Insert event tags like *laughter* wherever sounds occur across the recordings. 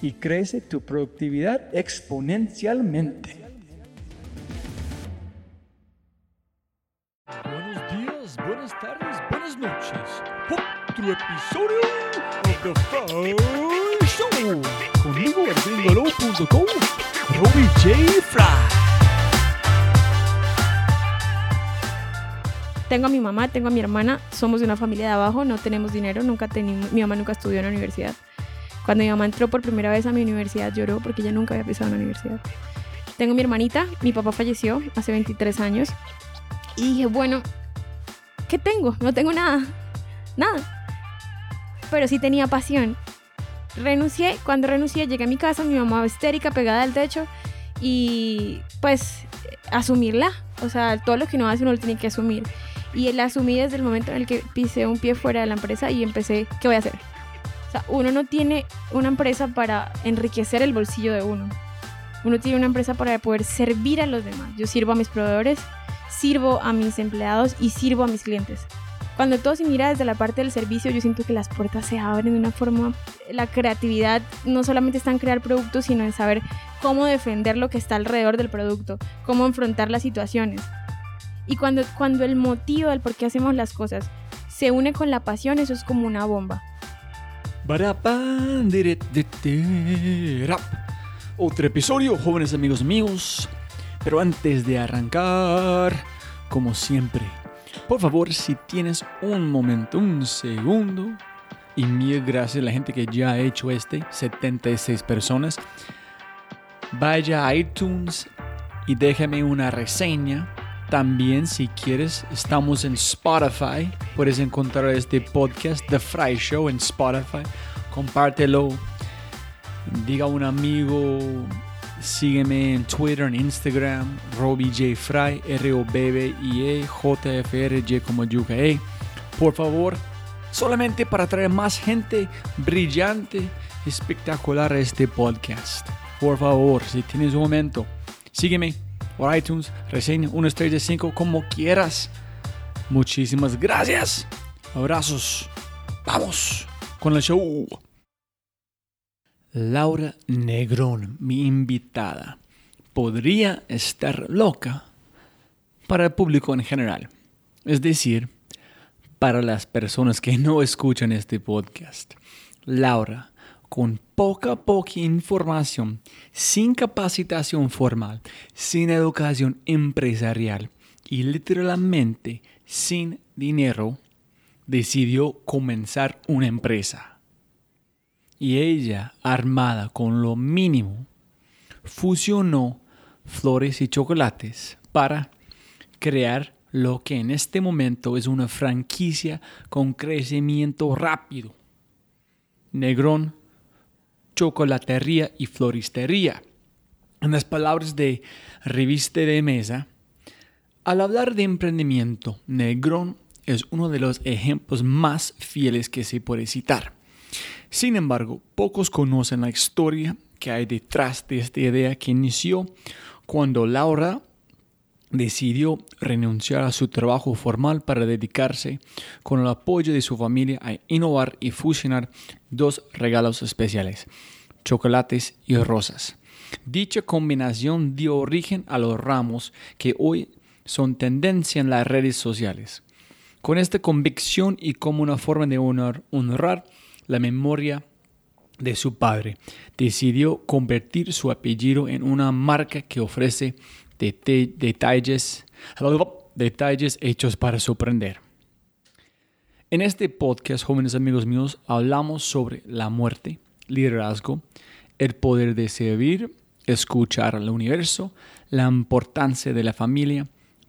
y crece tu productividad exponencialmente. Buenos días, buenas tardes, buenas noches. Otro episodio de The Fry Show. Conmigo en gringolo.com, Robbie J. Fry. Tengo a mi mamá, tengo a mi hermana, somos de una familia de abajo, no tenemos dinero, nunca tenemos, mi mamá nunca estudió en la universidad. Cuando mi mamá entró por primera vez a mi universidad lloró porque ella nunca había pisado en la universidad. Tengo mi hermanita, mi papá falleció hace 23 años y dije, bueno, ¿qué tengo? No tengo nada, nada. Pero sí tenía pasión. Renuncié, cuando renuncié llegué a mi casa, mi mamá histérica pegada al techo y pues asumirla. O sea, todo lo que uno hace uno lo tiene que asumir. Y la asumí desde el momento en el que pisé un pie fuera de la empresa y empecé, ¿qué voy a hacer? O sea, uno no tiene una empresa para enriquecer el bolsillo de uno. Uno tiene una empresa para poder servir a los demás. Yo sirvo a mis proveedores, sirvo a mis empleados y sirvo a mis clientes. Cuando todo se mira desde la parte del servicio, yo siento que las puertas se abren de una forma... La creatividad no solamente está en crear productos, sino en saber cómo defender lo que está alrededor del producto, cómo enfrentar las situaciones. Y cuando, cuando el motivo del por qué hacemos las cosas se une con la pasión, eso es como una bomba. Otro episodio, jóvenes amigos míos. Pero antes de arrancar, como siempre, por favor, si tienes un momento, un segundo, y mil gracias a la gente que ya ha hecho este, 76 personas, vaya a iTunes y déjame una reseña. También, si quieres, estamos en Spotify. Puedes encontrar este podcast, The Fry Show, en Spotify. Compártelo. Diga a un amigo. Sígueme en Twitter, en Instagram. Robbie J. Fry, R-O-B-B-I-E, J-F-R-J como Yuka. Ey, Por favor, solamente para traer más gente brillante, espectacular a este podcast. Por favor, si tienes un momento, sígueme por iTunes, reseña 1 estrella de 5 como quieras. Muchísimas gracias. Abrazos. Vamos con el show. Laura Negrón, mi invitada, podría estar loca para el público en general. Es decir, para las personas que no escuchan este podcast. Laura, con poca, poca información, sin capacitación formal, sin educación empresarial y literalmente sin dinero, decidió comenzar una empresa. Y ella, armada con lo mínimo, fusionó flores y chocolates para crear lo que en este momento es una franquicia con crecimiento rápido. Negrón, chocolatería y floristería. En las palabras de Revista de Mesa, al hablar de emprendimiento, Negrón es uno de los ejemplos más fieles que se puede citar. Sin embargo, pocos conocen la historia que hay detrás de esta idea que inició cuando Laura decidió renunciar a su trabajo formal para dedicarse con el apoyo de su familia a innovar y fusionar dos regalos especiales, chocolates y rosas. Dicha combinación dio origen a los ramos que hoy son tendencia en las redes sociales. Con esta convicción y como una forma de honrar la memoria de su padre, decidió convertir su apellido en una marca que ofrece detalles, detalles hechos para sorprender. En este podcast, jóvenes amigos míos, hablamos sobre la muerte, liderazgo, el poder de servir, escuchar al universo, la importancia de la familia,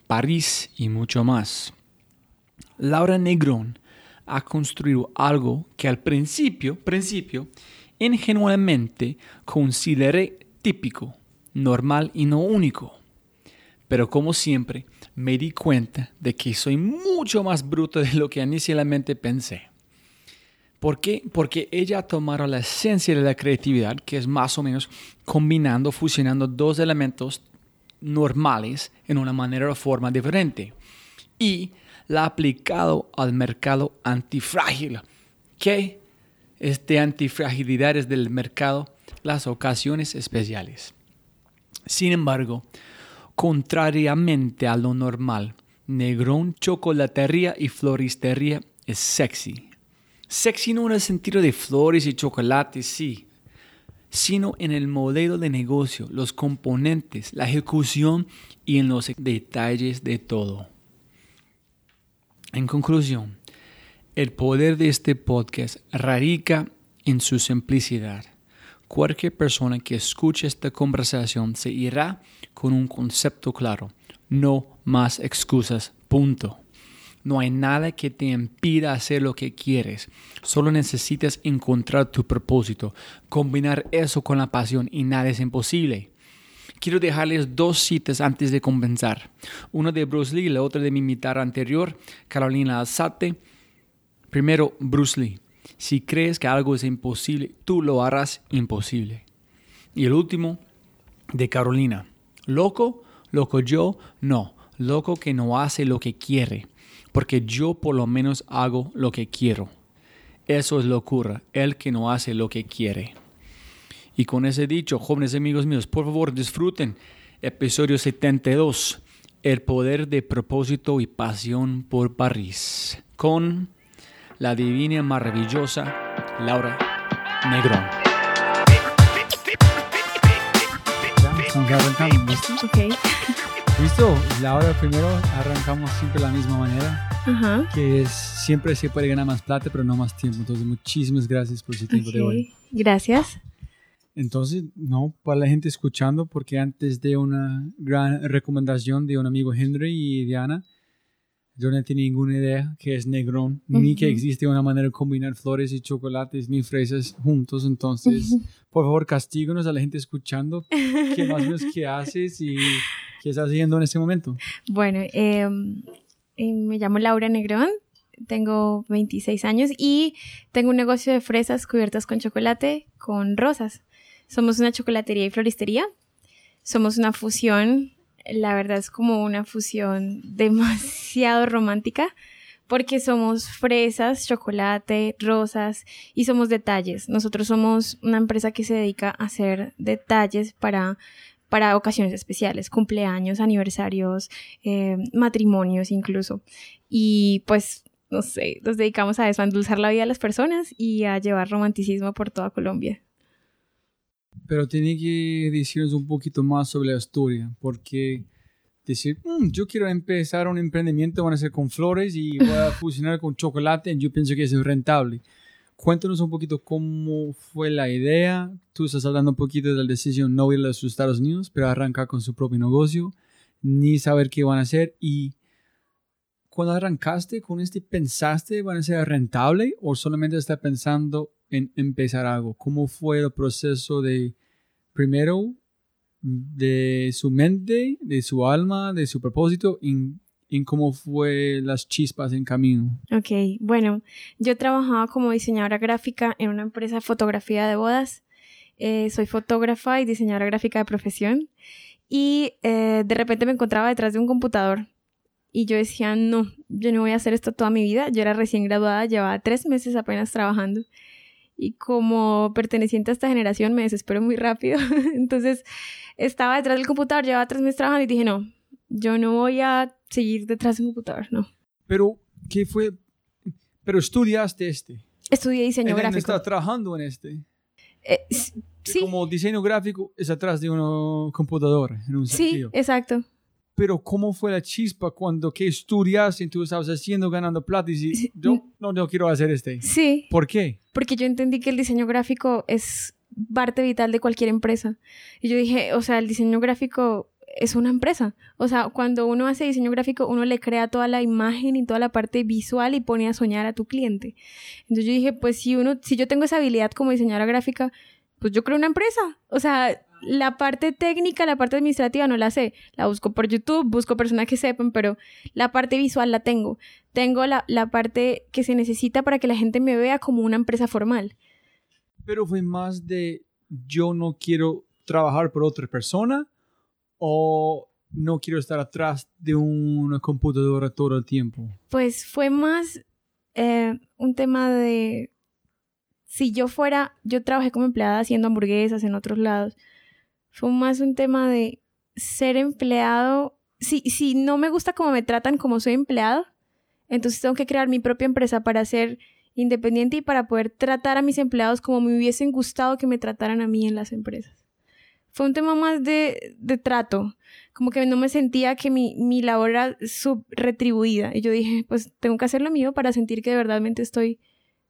París y mucho más. Laura Negrón ha construido algo que al principio, principio, ingenuamente consideré típico, normal y no único. Pero como siempre, me di cuenta de que soy mucho más bruto de lo que inicialmente pensé. ¿Por qué? Porque ella tomaron la esencia de la creatividad, que es más o menos combinando, fusionando dos elementos normales en una manera o forma diferente. Y la ha aplicado al mercado antifrágil. ¿Qué? Este antifragilidad es del mercado las ocasiones especiales. Sin embargo, contrariamente a lo normal, Negrón, chocolatería y floristería es sexy. Sexy no en el sentido de flores y chocolates, sí, sino en el modelo de negocio, los componentes, la ejecución y en los detalles de todo. En conclusión, el poder de este podcast radica en su simplicidad. Cualquier persona que escuche esta conversación se irá con un concepto claro. No más excusas. Punto. No hay nada que te impida hacer lo que quieres. Solo necesitas encontrar tu propósito, combinar eso con la pasión y nada es imposible. Quiero dejarles dos citas antes de comenzar. Una de Bruce Lee y la otra de mi mitad anterior, Carolina Alzate. Primero, Bruce Lee. Si crees que algo es imposible, tú lo harás imposible. Y el último, de Carolina. Loco, loco yo, no. Loco que no hace lo que quiere. Porque yo por lo menos hago lo que quiero. Eso es locura, el que no hace lo que quiere. Y con ese dicho, jóvenes amigos míos, por favor disfruten episodio 72, El poder de propósito y pasión por París, con la divina maravillosa Laura Negrón. Arrancando, ¿listo? Laura, primero arrancamos siempre de la misma manera, Ajá. que es siempre se puede ganar más plata, pero no más tiempo. Entonces, muchísimas gracias por su tiempo de hoy. Gracias. Entonces, no, para la gente escuchando, porque antes de una gran recomendación de un amigo Henry y Diana, yo no tenía ninguna idea que es negrón, ni que existe una manera de combinar flores y chocolates ni fresas juntos. Entonces, por favor, castíganos a la gente escuchando qué más o menos qué haces y qué estás haciendo en este momento. Bueno, em, eh, me llamo Laura Negrón, tengo 26 años y tengo un negocio de fresas cubiertas con chocolate con rosas. Somos una chocolatería y floristería. Somos una fusión, la verdad es como una fusión *laughs* demasiado romántica porque somos fresas, chocolate, rosas y somos detalles. Nosotros somos una empresa que se dedica a hacer detalles para, para ocasiones especiales, cumpleaños, aniversarios, eh, matrimonios incluso. Y pues, no sé, nos dedicamos a eso, a endulzar la vida de las personas y a llevar romanticismo por toda Colombia. Pero tiene que decirnos un poquito más sobre la historia, porque decir, "Mm, yo quiero empezar un emprendimiento, van a ser con flores y voy a *laughs* fusionar con chocolate, yo pienso que es rentable. Cuéntanos un poquito cómo fue la idea. Tú estás hablando un poquito de la decisión no ir a los Estados Unidos, pero arrancar con su propio negocio, ni saber qué van a hacer y cuando arrancaste con este, pensaste van a ser rentable o solamente estás pensando en empezar algo? ¿Cómo fue el proceso de primero de su mente, de su alma, de su propósito en, en cómo fue las chispas en camino? Ok, bueno, yo trabajaba como diseñadora gráfica en una empresa de fotografía de bodas. Eh, soy fotógrafa y diseñadora gráfica de profesión. Y eh, de repente me encontraba detrás de un computador y yo decía, no, yo no voy a hacer esto toda mi vida. Yo era recién graduada, llevaba tres meses apenas trabajando. Y como perteneciente a esta generación me desespero muy rápido. *laughs* Entonces estaba detrás del computador, llevaba tres meses trabajando y dije, no, yo no voy a seguir detrás del computador, no. Pero, ¿qué fue? Pero estudiaste este. Estudié diseño gráfico. ¿Estás trabajando en este? Eh, sí. Como diseño gráfico es atrás de una computadora, en un sentido. Sí, exacto pero ¿cómo fue la chispa cuando que estudias y tú estabas haciendo, ganando plata y dices, yo no, no quiero hacer este? Sí. ¿Por qué? Porque yo entendí que el diseño gráfico es parte vital de cualquier empresa. Y yo dije, o sea, el diseño gráfico es una empresa. O sea, cuando uno hace diseño gráfico, uno le crea toda la imagen y toda la parte visual y pone a soñar a tu cliente. Entonces yo dije, pues si uno, si yo tengo esa habilidad como diseñadora gráfica, pues yo creo una empresa. O sea, la parte técnica, la parte administrativa no la sé. La busco por YouTube, busco personas que sepan, pero la parte visual la tengo. Tengo la, la parte que se necesita para que la gente me vea como una empresa formal. Pero fue más de yo no quiero trabajar por otra persona o no quiero estar atrás de una computadora todo el tiempo. Pues fue más eh, un tema de si yo fuera, yo trabajé como empleada haciendo hamburguesas en otros lados fue más un tema de ser empleado. Si, si no me gusta cómo me tratan como soy empleado, entonces tengo que crear mi propia empresa para ser independiente y para poder tratar a mis empleados como me hubiesen gustado que me trataran a mí en las empresas. Fue un tema más de, de trato, como que no me sentía que mi, mi labor era subretribuida. Y yo dije, pues tengo que hacer lo mío para sentir que de verdad estoy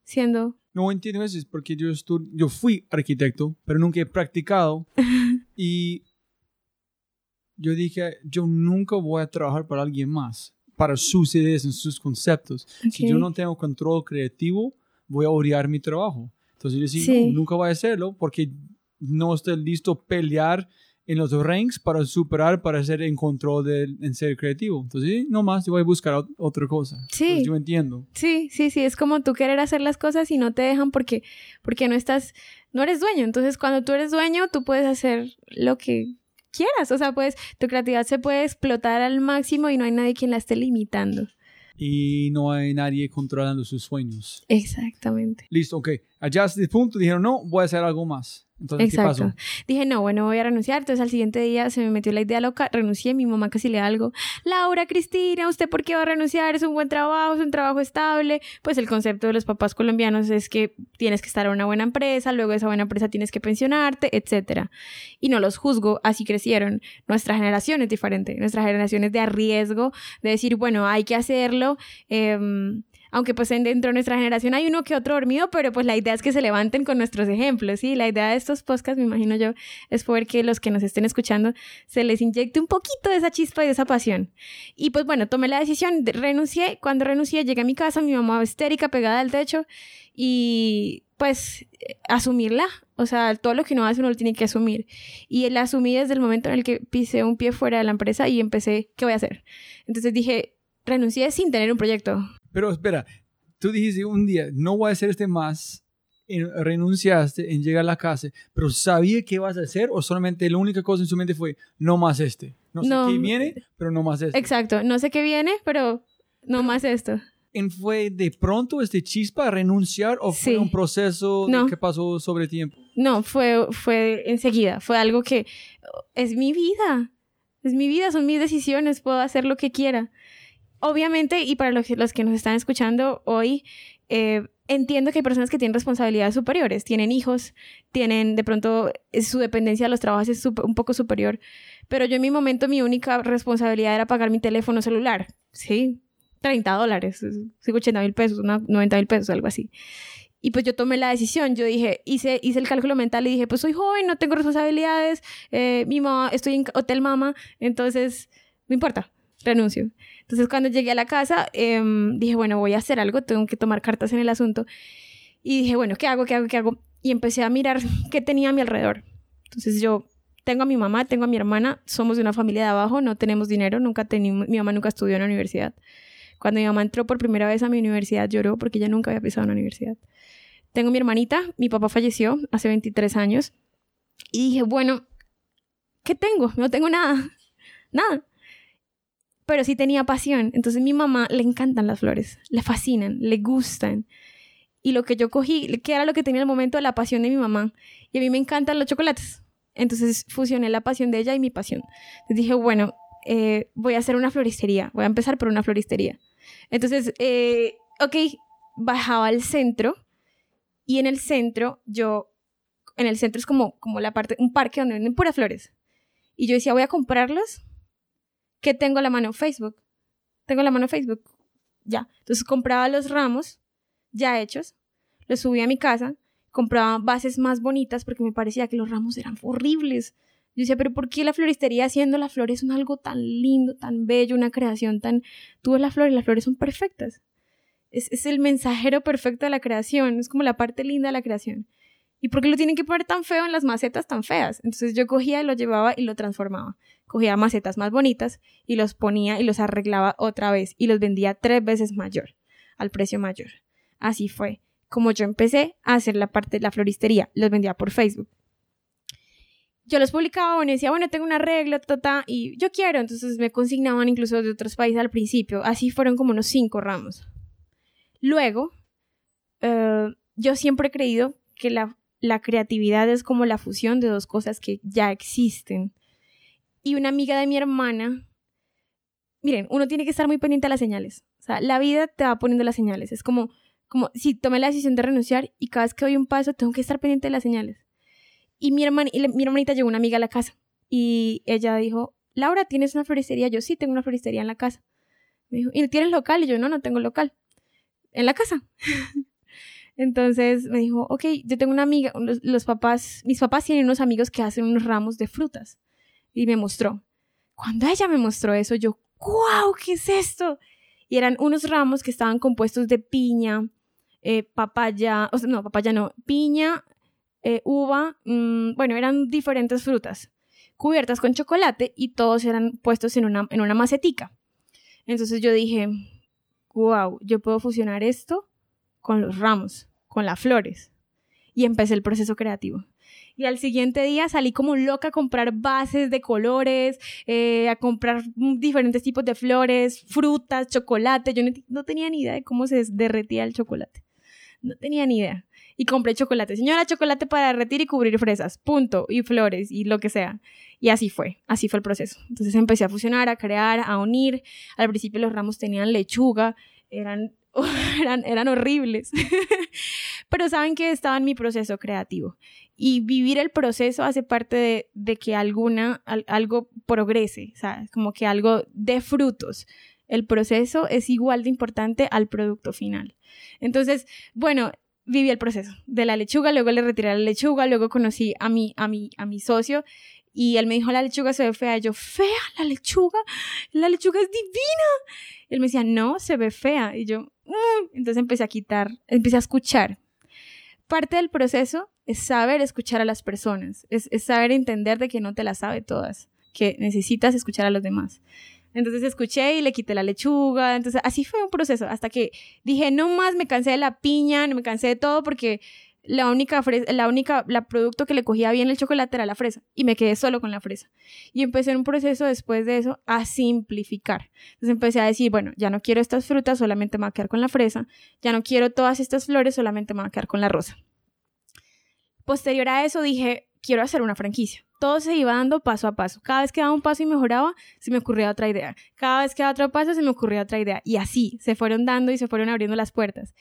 siendo... No entiendo eso, porque yo, yo fui arquitecto, pero nunca he practicado *laughs* Y yo dije, yo nunca voy a trabajar para alguien más, para sus ideas y sus conceptos. Si yo no tengo control creativo, voy a odiar mi trabajo. Entonces yo decía, nunca voy a hacerlo porque no estoy listo a pelear en los ranks para superar, para ser en control de, en ser creativo. Entonces, no más, yo voy a buscar otra cosa. Sí. yo entiendo. Sí, sí, sí, es como tú querer hacer las cosas y no te dejan porque, porque no estás no eres dueño. Entonces, cuando tú eres dueño, tú puedes hacer lo que quieras. O sea, pues tu creatividad se puede explotar al máximo y no hay nadie quien la esté limitando. Y no hay nadie controlando sus sueños. Exactamente. Listo, ok. Allá a este punto dijeron, no, voy a hacer algo más. Entonces, ¿qué pasó? Dije, no, bueno, voy a renunciar. Entonces, al siguiente día se me metió la idea loca, renuncié. Mi mamá casi le da algo. Laura, Cristina, ¿usted por qué va a renunciar? Es un buen trabajo, es un trabajo estable. Pues el concepto de los papás colombianos es que tienes que estar en una buena empresa, luego de esa buena empresa tienes que pensionarte, etcétera. Y no los juzgo, así crecieron. Nuestra generación es diferente. Nuestra generación es de arriesgo, de decir, bueno, hay que hacerlo. Eh, aunque pues dentro de nuestra generación hay uno que otro dormido, pero pues la idea es que se levanten con nuestros ejemplos, ¿sí? La idea de estos podcasts, me imagino yo, es poder que los que nos estén escuchando se les inyecte un poquito de esa chispa y de esa pasión. Y pues bueno, tomé la decisión, renuncié, cuando renuncié llegué a mi casa, mi mamá histérica, pegada al techo, y pues asumirla, o sea, todo lo que uno hace uno lo tiene que asumir. Y la asumí desde el momento en el que pisé un pie fuera de la empresa y empecé, ¿qué voy a hacer? Entonces dije, renuncié sin tener un proyecto. Pero espera, tú dijiste un día, no voy a hacer este más, y renunciaste en llegar a la casa, pero ¿sabía qué vas a hacer o solamente la única cosa en su mente fue, no más este? No sé qué viene, pero no más este. Exacto, no sé qué viene, pero no más esto. ¿Fue de pronto este chispa a renunciar o fue un proceso que pasó sobre tiempo? No, fue, fue enseguida, fue algo que es mi vida, es mi vida, son mis decisiones, puedo hacer lo que quiera obviamente, y para los, los que nos están escuchando hoy, eh, entiendo que hay personas que tienen responsabilidades superiores, tienen hijos, tienen de pronto eh, su dependencia de los trabajos es un poco superior, pero yo en mi momento mi única responsabilidad era pagar mi teléfono celular, ¿sí? 30 dólares, 80 mil pesos, 90 mil pesos, algo así. Y pues yo tomé la decisión, yo dije, hice, hice el cálculo mental y dije, pues soy joven, no tengo responsabilidades, eh, mi mamá, estoy en hotel mama, entonces, no importa, renuncio. Entonces cuando llegué a la casa, em, dije, bueno, voy a hacer algo, tengo que tomar cartas en el asunto. Y dije, bueno, ¿qué hago? ¿Qué hago? ¿Qué hago? Y empecé a mirar *laughs* qué tenía a mi alrededor. Entonces yo tengo a mi mamá, tengo a mi hermana, somos de una familia de abajo, no tenemos dinero, nunca mi mamá nunca estudió en la universidad. Cuando mi mamá entró por primera vez a mi universidad lloró porque ella nunca había pisado en la universidad. Tengo mi hermanita, mi papá falleció hace 23 años y dije, bueno, ¿qué tengo? No tengo nada, *laughs* nada. Pero sí tenía pasión. Entonces a mi mamá le encantan las flores, le fascinan, le gustan. Y lo que yo cogí, que era lo que tenía en el momento, la pasión de mi mamá. Y a mí me encantan los chocolates. Entonces fusioné la pasión de ella y mi pasión. Entonces dije, bueno, eh, voy a hacer una floristería. Voy a empezar por una floristería. Entonces, eh, ok, bajaba al centro y en el centro yo, en el centro es como, como la parte, un parque donde venden puras flores. Y yo decía, voy a comprarlos. ¿Qué tengo a la mano? Facebook. Tengo a la mano Facebook. Ya. Entonces compraba los ramos ya hechos, los subía a mi casa, compraba bases más bonitas porque me parecía que los ramos eran horribles. Yo decía, pero ¿por qué la floristería haciendo las flores son algo tan lindo, tan bello, una creación tan... Tú ves las flores, las flores son perfectas. Es, es el mensajero perfecto de la creación, es como la parte linda de la creación. ¿Y por qué lo tienen que poner tan feo en las macetas tan feas? Entonces yo cogía y lo llevaba y lo transformaba. Cogía macetas más bonitas y los ponía y los arreglaba otra vez y los vendía tres veces mayor, al precio mayor. Así fue como yo empecé a hacer la parte de la floristería. Los vendía por Facebook yo los publicaba y decía, bueno, tengo una regla, ta, y yo quiero, entonces me consignaban incluso de otros países al principio, así fueron como unos cinco ramos. Luego, eh, yo siempre he creído que la, la creatividad es como la fusión de dos cosas que ya existen. Y una amiga de mi hermana, miren, uno tiene que estar muy pendiente a las señales. O sea, la vida te va poniendo las señales. Es como, como si tomé la decisión de renunciar y cada vez que doy un paso tengo que estar pendiente de las señales. Y mi, hermana, y mi hermanita llegó una amiga a la casa y ella dijo, Laura, ¿tienes una floristería? Yo sí, tengo una floristería en la casa. Me dijo, ¿y tienes local? Y yo, no, no tengo local. En la casa. *laughs* Entonces me dijo, ok, yo tengo una amiga, los, papás, mis papás tienen unos amigos que hacen unos ramos de frutas. Y me mostró. Cuando ella me mostró eso, yo, wow, ¿qué es esto? Y eran unos ramos que estaban compuestos de piña, eh, papaya, o sea, no, papaya no, piña, eh, uva, mm, bueno, eran diferentes frutas cubiertas con chocolate y todos eran puestos en una, en una macetica. Entonces yo dije, wow, yo puedo fusionar esto con los ramos, con las flores. Y empecé el proceso creativo. Y al siguiente día salí como loca a comprar bases de colores, eh, a comprar diferentes tipos de flores, frutas, chocolate. Yo no tenía ni idea de cómo se derretía el chocolate. No tenía ni idea y compré chocolate. Señora, chocolate para derretir y cubrir fresas, punto, y flores y lo que sea. Y así fue, así fue el proceso. Entonces empecé a fusionar, a crear, a unir. Al principio los ramos tenían lechuga, eran, *laughs* eran, eran horribles. *laughs* Pero saben que estaba en mi proceso creativo. Y vivir el proceso hace parte de, de que alguna, algo progrese, ¿sabes? Como que algo dé frutos. El proceso es igual de importante al producto final. Entonces, bueno, viví el proceso de la lechuga, luego le retiré la lechuga, luego conocí a mi, a mi, a mi socio y él me dijo, la lechuga se ve fea. Y yo, fea, la lechuga, la lechuga es divina. Y él me decía, no, se ve fea. Y yo, mm". entonces empecé a quitar, empecé a escuchar. Parte del proceso es saber escuchar a las personas, es, es saber entender de que no te las sabe todas, que necesitas escuchar a los demás. Entonces escuché y le quité la lechuga. Entonces así fue un proceso hasta que dije, no más, me cansé de la piña, me cansé de todo porque la única, fresa, la única producto que le cogía bien el chocolate era la fresa y me quedé solo con la fresa. Y empecé un proceso después de eso a simplificar. Entonces empecé a decir, bueno, ya no quiero estas frutas, solamente me voy a quedar con la fresa. Ya no quiero todas estas flores, solamente me voy a quedar con la rosa. Posterior a eso dije, quiero hacer una franquicia todo se iba dando paso a paso. Cada vez que daba un paso y mejoraba, se me ocurría otra idea. Cada vez que daba otro paso, se me ocurría otra idea. Y así se fueron dando y se fueron abriendo las puertas.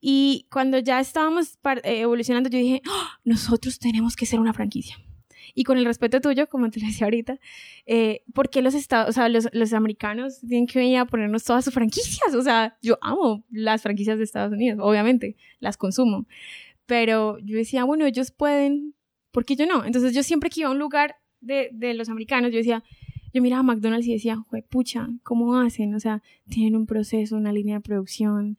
Y cuando ya estábamos eh, evolucionando, yo dije, ¡Ah! nosotros tenemos que ser una franquicia. Y con el respeto tuyo, como te decía ahorita, eh, ¿por qué los, estados, o sea, los, los, americanos tienen que venir a ponernos todas sus franquicias? O sea, yo amo las franquicias de Estados Unidos, obviamente, las consumo. Pero yo decía, bueno, ellos pueden ¿por qué yo no? Entonces yo siempre que iba a un lugar de, de los americanos, yo decía, Yo miraba a McDonald's y decía, pucha, ¿cómo hacen? O sea, tienen un proceso, una línea de producción,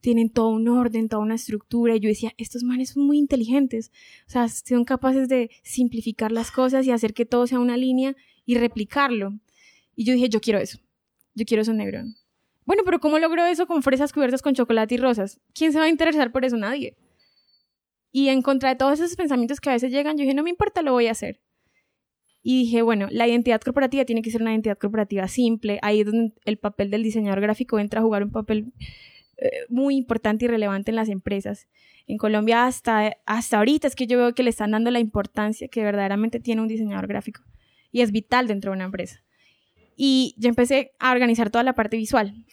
tienen todo un orden, toda una estructura. Y yo decía, estos manes son muy inteligentes. O sea, son capaces de simplificar las cosas y hacer que todo sea una línea y replicarlo. Y yo dije, yo quiero eso. Yo quiero eso negro. Bueno, pero ¿cómo logro eso con fresas cubiertas con chocolate y rosas? ¿Quién se va a interesar por eso? Nadie. Y en contra de todos esos pensamientos que a veces llegan, yo dije, no me importa, lo voy a hacer. Y dije, bueno, la identidad corporativa tiene que ser una identidad corporativa simple. Ahí es donde el papel del diseñador gráfico entra a jugar un papel eh, muy importante y relevante en las empresas. En Colombia hasta, hasta ahorita es que yo veo que le están dando la importancia que verdaderamente tiene un diseñador gráfico. Y es vital dentro de una empresa. Y yo empecé a organizar toda la parte visual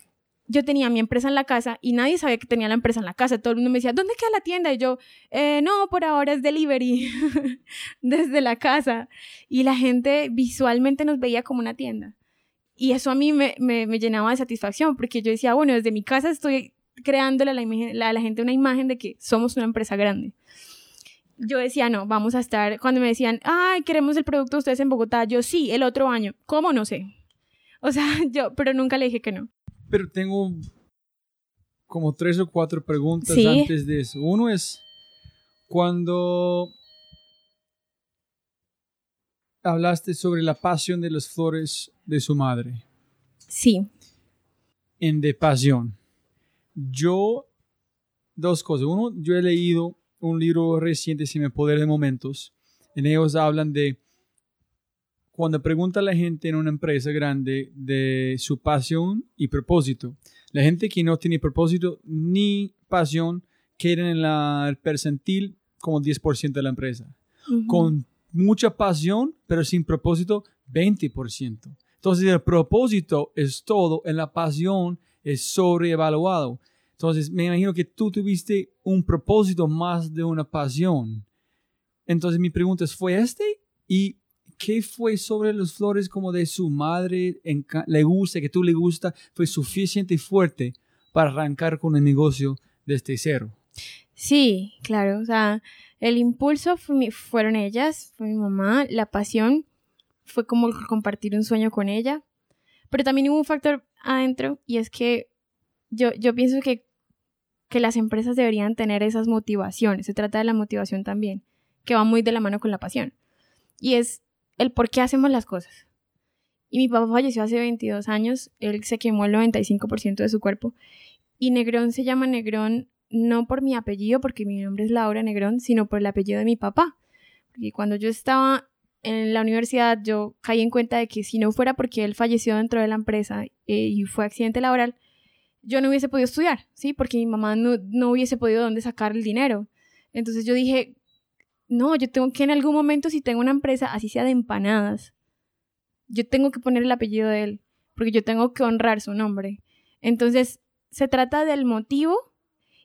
yo tenía mi empresa en la casa y nadie sabía que tenía la empresa en la casa. Todo el mundo me decía, ¿dónde queda la tienda? Y yo, eh, no, por ahora es delivery, *laughs* desde la casa. Y la gente visualmente nos veía como una tienda. Y eso a mí me, llenaba de satisfacción, porque yo decía, bueno, desde mi casa estoy creándole a la, a la gente una imagen de que somos una empresa grande. Yo decía, no, vamos a estar, cuando me decían, ay, queremos el producto de ustedes en Bogotá, yo sí, el otro año. ¿Cómo? No sé. O sea, *laughs* yo, pero nunca le dije que no. Pero tengo como tres o cuatro preguntas antes de eso. Uno es cuando hablaste sobre la pasión de las flores de su madre. Sí. En de pasión. Yo, dos cosas. Uno, yo he leído un libro reciente, Se me Poder de Momentos. En ellos hablan de cuando pregunta a la gente en una empresa grande de su pasión y propósito, la gente que no tiene propósito ni pasión queda en la, el percentil como 10% de la empresa. Con mucha pasión, pero sin propósito, 20%. Entonces el propósito es todo, en la pasión es sobreevaluado. Entonces me imagino que tú tuviste un propósito más de una pasión. Entonces mi pregunta es, ¿fue este? Y ¿qué fue sobre las flores como de su madre le gusta, que tú le gusta, fue suficiente y fuerte para arrancar con el negocio desde cero? Sí, claro, o sea, el impulso fueron ellas, fue mi mamá, la pasión fue como compartir un sueño con ella, pero también hubo un factor adentro y es que yo, yo pienso que, que las empresas deberían tener esas motivaciones, se trata de la motivación también, que va muy de la mano con la pasión. Y es el por qué hacemos las cosas. Y mi papá falleció hace 22 años, él se quemó el 95% de su cuerpo. Y Negrón se llama Negrón no por mi apellido, porque mi nombre es Laura Negrón, sino por el apellido de mi papá. Porque cuando yo estaba en la universidad, yo caí en cuenta de que si no fuera porque él falleció dentro de la empresa eh, y fue accidente laboral, yo no hubiese podido estudiar, ¿sí? Porque mi mamá no, no hubiese podido dónde sacar el dinero. Entonces yo dije, no, yo tengo que en algún momento, si tengo una empresa, así sea de empanadas, yo tengo que poner el apellido de él, porque yo tengo que honrar su nombre. Entonces, se trata del motivo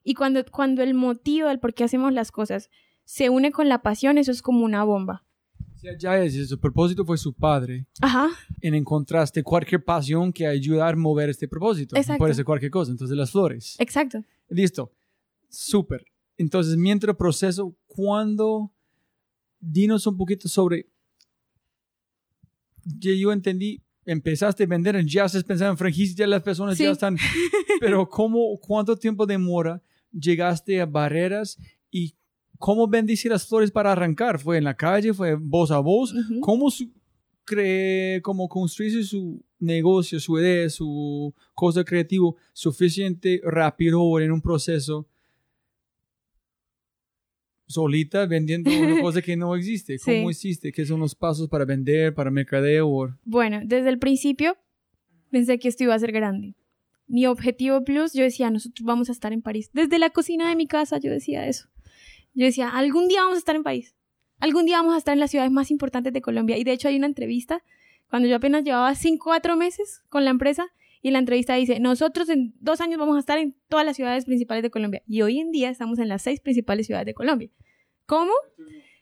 y cuando, cuando el motivo del por qué hacemos las cosas se une con la pasión, eso es como una bomba. ya es, su propósito fue su padre. Ajá. En encontraste cualquier pasión que ayudar a mover este propósito. Exacto. Puede ser cualquier cosa. Entonces, las flores. Exacto. Listo. Súper. Entonces, mientras proceso, ¿cuándo dinos un poquito sobre, yo entendí, empezaste a vender, ya estás pensando en franquicias, ya las personas ya están, *laughs* pero ¿cómo, cuánto tiempo demora llegaste a barreras y cómo vendiste las flores para arrancar? ¿Fue en la calle? ¿Fue voz a voz? ¿Cómo cree, cómo construiste su negocio, su idea, su cosa creativo suficiente rápido en un proceso solita vendiendo una *laughs* cosa que no existe. ¿Cómo hiciste? ¿Qué son los pasos para vender, para mercadeo? Bueno, desde el principio pensé que esto iba a ser grande. Mi objetivo plus, yo decía, nosotros vamos a estar en París. Desde la cocina de mi casa yo decía eso. Yo decía, algún día vamos a estar en París. Algún día vamos a estar en las ciudades más importantes de Colombia. Y de hecho hay una entrevista cuando yo apenas llevaba 5, 4 meses con la empresa y la entrevista dice, nosotros en dos años vamos a estar en todas las ciudades principales de Colombia. Y hoy en día estamos en las seis principales ciudades de Colombia. ¿Cómo?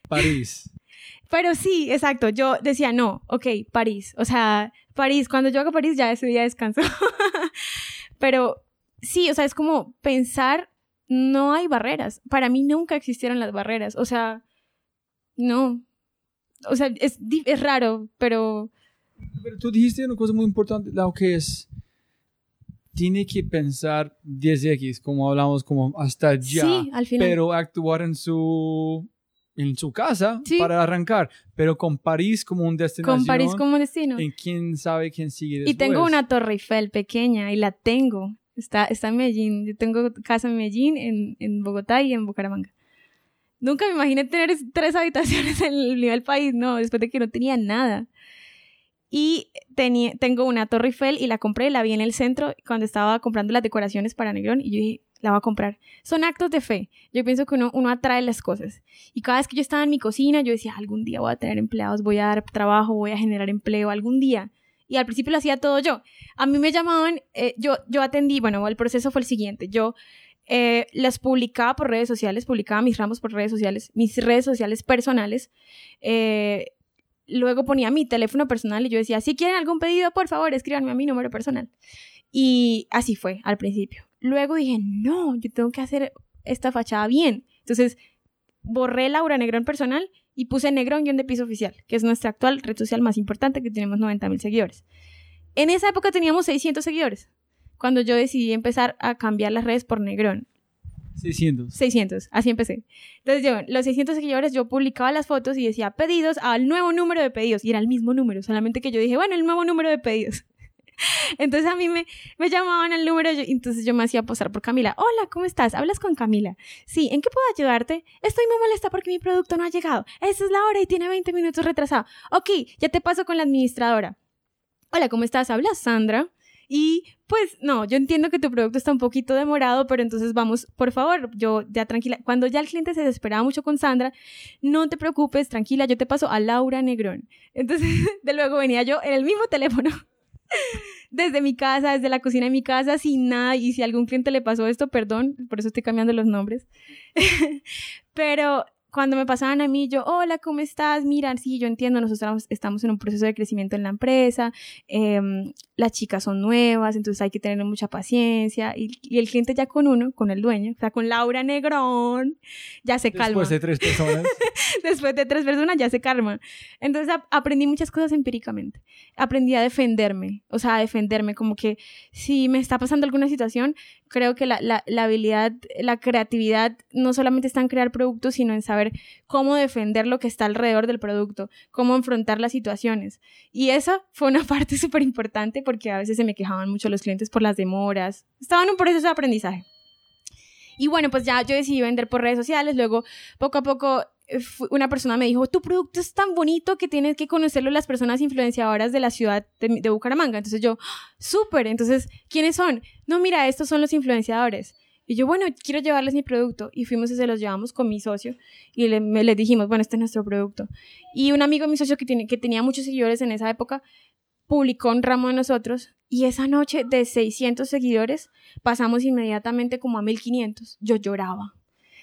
París. *laughs* Pero sí, exacto. Yo decía, no, ok, París. O sea, París, cuando yo hago París ya ese día descanso. *laughs* Pero sí, o sea, es como pensar, no hay barreras. Para mí nunca existieron las barreras. O sea, no. O sea, es, es raro, pero Pero tú dijiste una cosa muy importante, lo que es, tiene que pensar 10X, como hablamos, como hasta ya, Sí, al final. pero actuar en su, en su casa Sí. para arrancar, pero con París como un destinación, Con París como destino. en quién sabe quién sigue después. Y tengo una Torre Eiffel pequeña y la tengo. Está, está en Medellín. Yo tengo casa en Medellín, en, en Bogotá y en Bucaramanga. Nunca me imaginé tener es- tres habitaciones en el nivel país, no, después de que no tenía nada. Y tenía, tengo una Torre Eiffel y la compré, la vi en el centro cuando estaba comprando las decoraciones para Negrón y yo dije, la voy a comprar. Son actos de fe. Yo pienso que uno, uno atrae las cosas. Y cada vez que yo estaba en mi cocina, yo decía, algún día voy a tener empleados, voy a dar trabajo, voy a generar empleo, algún día. Y al principio lo hacía todo yo. A mí me llamaban, eh, yo, yo atendí, bueno, el proceso fue el siguiente. Yo eh, las publicaba por redes sociales, publicaba mis ramos por redes sociales, mis redes sociales personales. eh, luego ponía mi teléfono personal y yo decía, si quieren algún pedido, por favor, escríbanme a mi número personal. Y así fue al principio. Luego dije, no, yo tengo que hacer esta fachada bien. Entonces, borré Laura Negrón personal y puse Negrón guion de piso oficial, que es nuestra actual red social más importante, que tenemos 90 mil seguidores. En esa época teníamos 600 seguidores, cuando yo decidí empezar a cambiar las redes por Negrón. 600. 600, así empecé. Entonces yo, los 600 seguidores, yo publicaba las fotos y decía pedidos al nuevo número de pedidos. Y era el mismo número, solamente que yo dije, bueno, el nuevo número de pedidos. *laughs* Entonces a mí me, me llamaban al número, yo- entonces yo me hacía posar por Camila. Hola, ¿cómo estás? ¿Hablas con Camila? Sí, ¿en qué puedo ayudarte? Estoy muy molesta porque mi producto no ha llegado. Esa es la hora y tiene 20 minutos retrasado. Ok, ya te paso con la administradora. Hola, ¿cómo estás? Habla Sandra. Y pues no, yo entiendo que tu producto está un poquito demorado, pero entonces vamos, por favor, yo ya tranquila. Cuando ya el cliente se desesperaba mucho con Sandra, no te preocupes, tranquila, yo te paso a Laura Negrón. Entonces, *laughs* de luego venía yo en el mismo teléfono, *laughs* desde mi casa, desde la cocina de mi casa, sin nada. Y si algún cliente le pasó esto, perdón, por eso estoy cambiando los nombres. *laughs* pero cuando me pasaban a mí, yo, hola, ¿cómo estás? Mira, sí, yo entiendo, nosotros estamos- estamos en un proceso de crecimiento en la empresa, em, las chicas son nuevas, entonces hay que tener mucha paciencia. Y, y el cliente ya con uno, con el dueño, o sea, con Laura Negrón, ya se calma. Después de tres personas. *laughs* Después de tres personas ya se calma. Entonces ap- aprendí muchas cosas empíricamente. Aprendí a defenderme, o sea, a defenderme, como que si me está pasando alguna situación, creo que la, la, la habilidad, la creatividad no solamente está en crear productos, sino en saber cómo defender lo que está alrededor del producto, cómo enfrentar las situaciones. Y esa fue una *laughs* parte súper importante porque a veces se me quejaban mucho los clientes por las demoras. Estaba en un proceso de aprendizaje. Y bueno, pues ya yo decidí vender por redes sociales, luego poco a poco eh, una persona me dijo, tu producto es tan bonito que tienes que conocerlo las personas influenciadoras de la ciudad de, de Bucaramanga. Entonces yo, "Ah, súper, entonces, ¿quiénes son? No, mira, estos son los influenciadores. Y yo, bueno, quiero llevarles mi producto. Y fuimos y se los llevamos con mi socio. Y le, me- les dijimos, bueno, este es nuestro producto. Y un amigo de mi socio que, tiene, que tenía muchos seguidores en esa época, publicó un ramo de nosotros. Y esa noche de 600 seguidores, pasamos inmediatamente como a 1500. Yo lloraba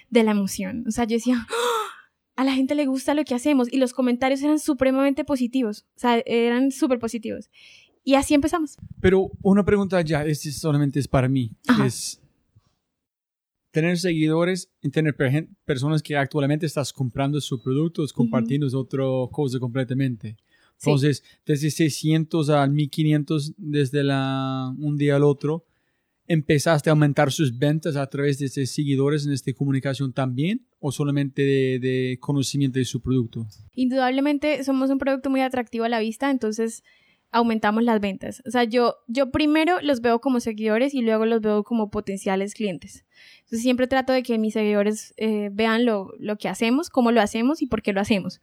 de la emoción. O sea, yo decía, "Ah, a la gente le gusta lo que hacemos. Y los comentarios eran supremamente positivos. O sea, eran súper positivos. Y así empezamos. Pero una pregunta ya, este solamente es para mí. Ajá. Es tener seguidores y tener per- personas que actualmente estás comprando sus productos, compartiendo es otra cosa completamente. Sí. Entonces, desde 600 a 1500, desde la, un día al otro, ¿empezaste a aumentar sus ventas a través de estos seguidores en esta comunicación también? ¿O solamente de, de conocimiento de su producto? Indudablemente somos un producto muy atractivo a la vista, entonces aumentamos las ventas. O sea, yo, yo primero los veo como seguidores y luego los veo como potenciales clientes. Entonces siempre trato de que mis seguidores eh, vean lo, lo que hacemos, cómo lo hacemos y por qué lo hacemos.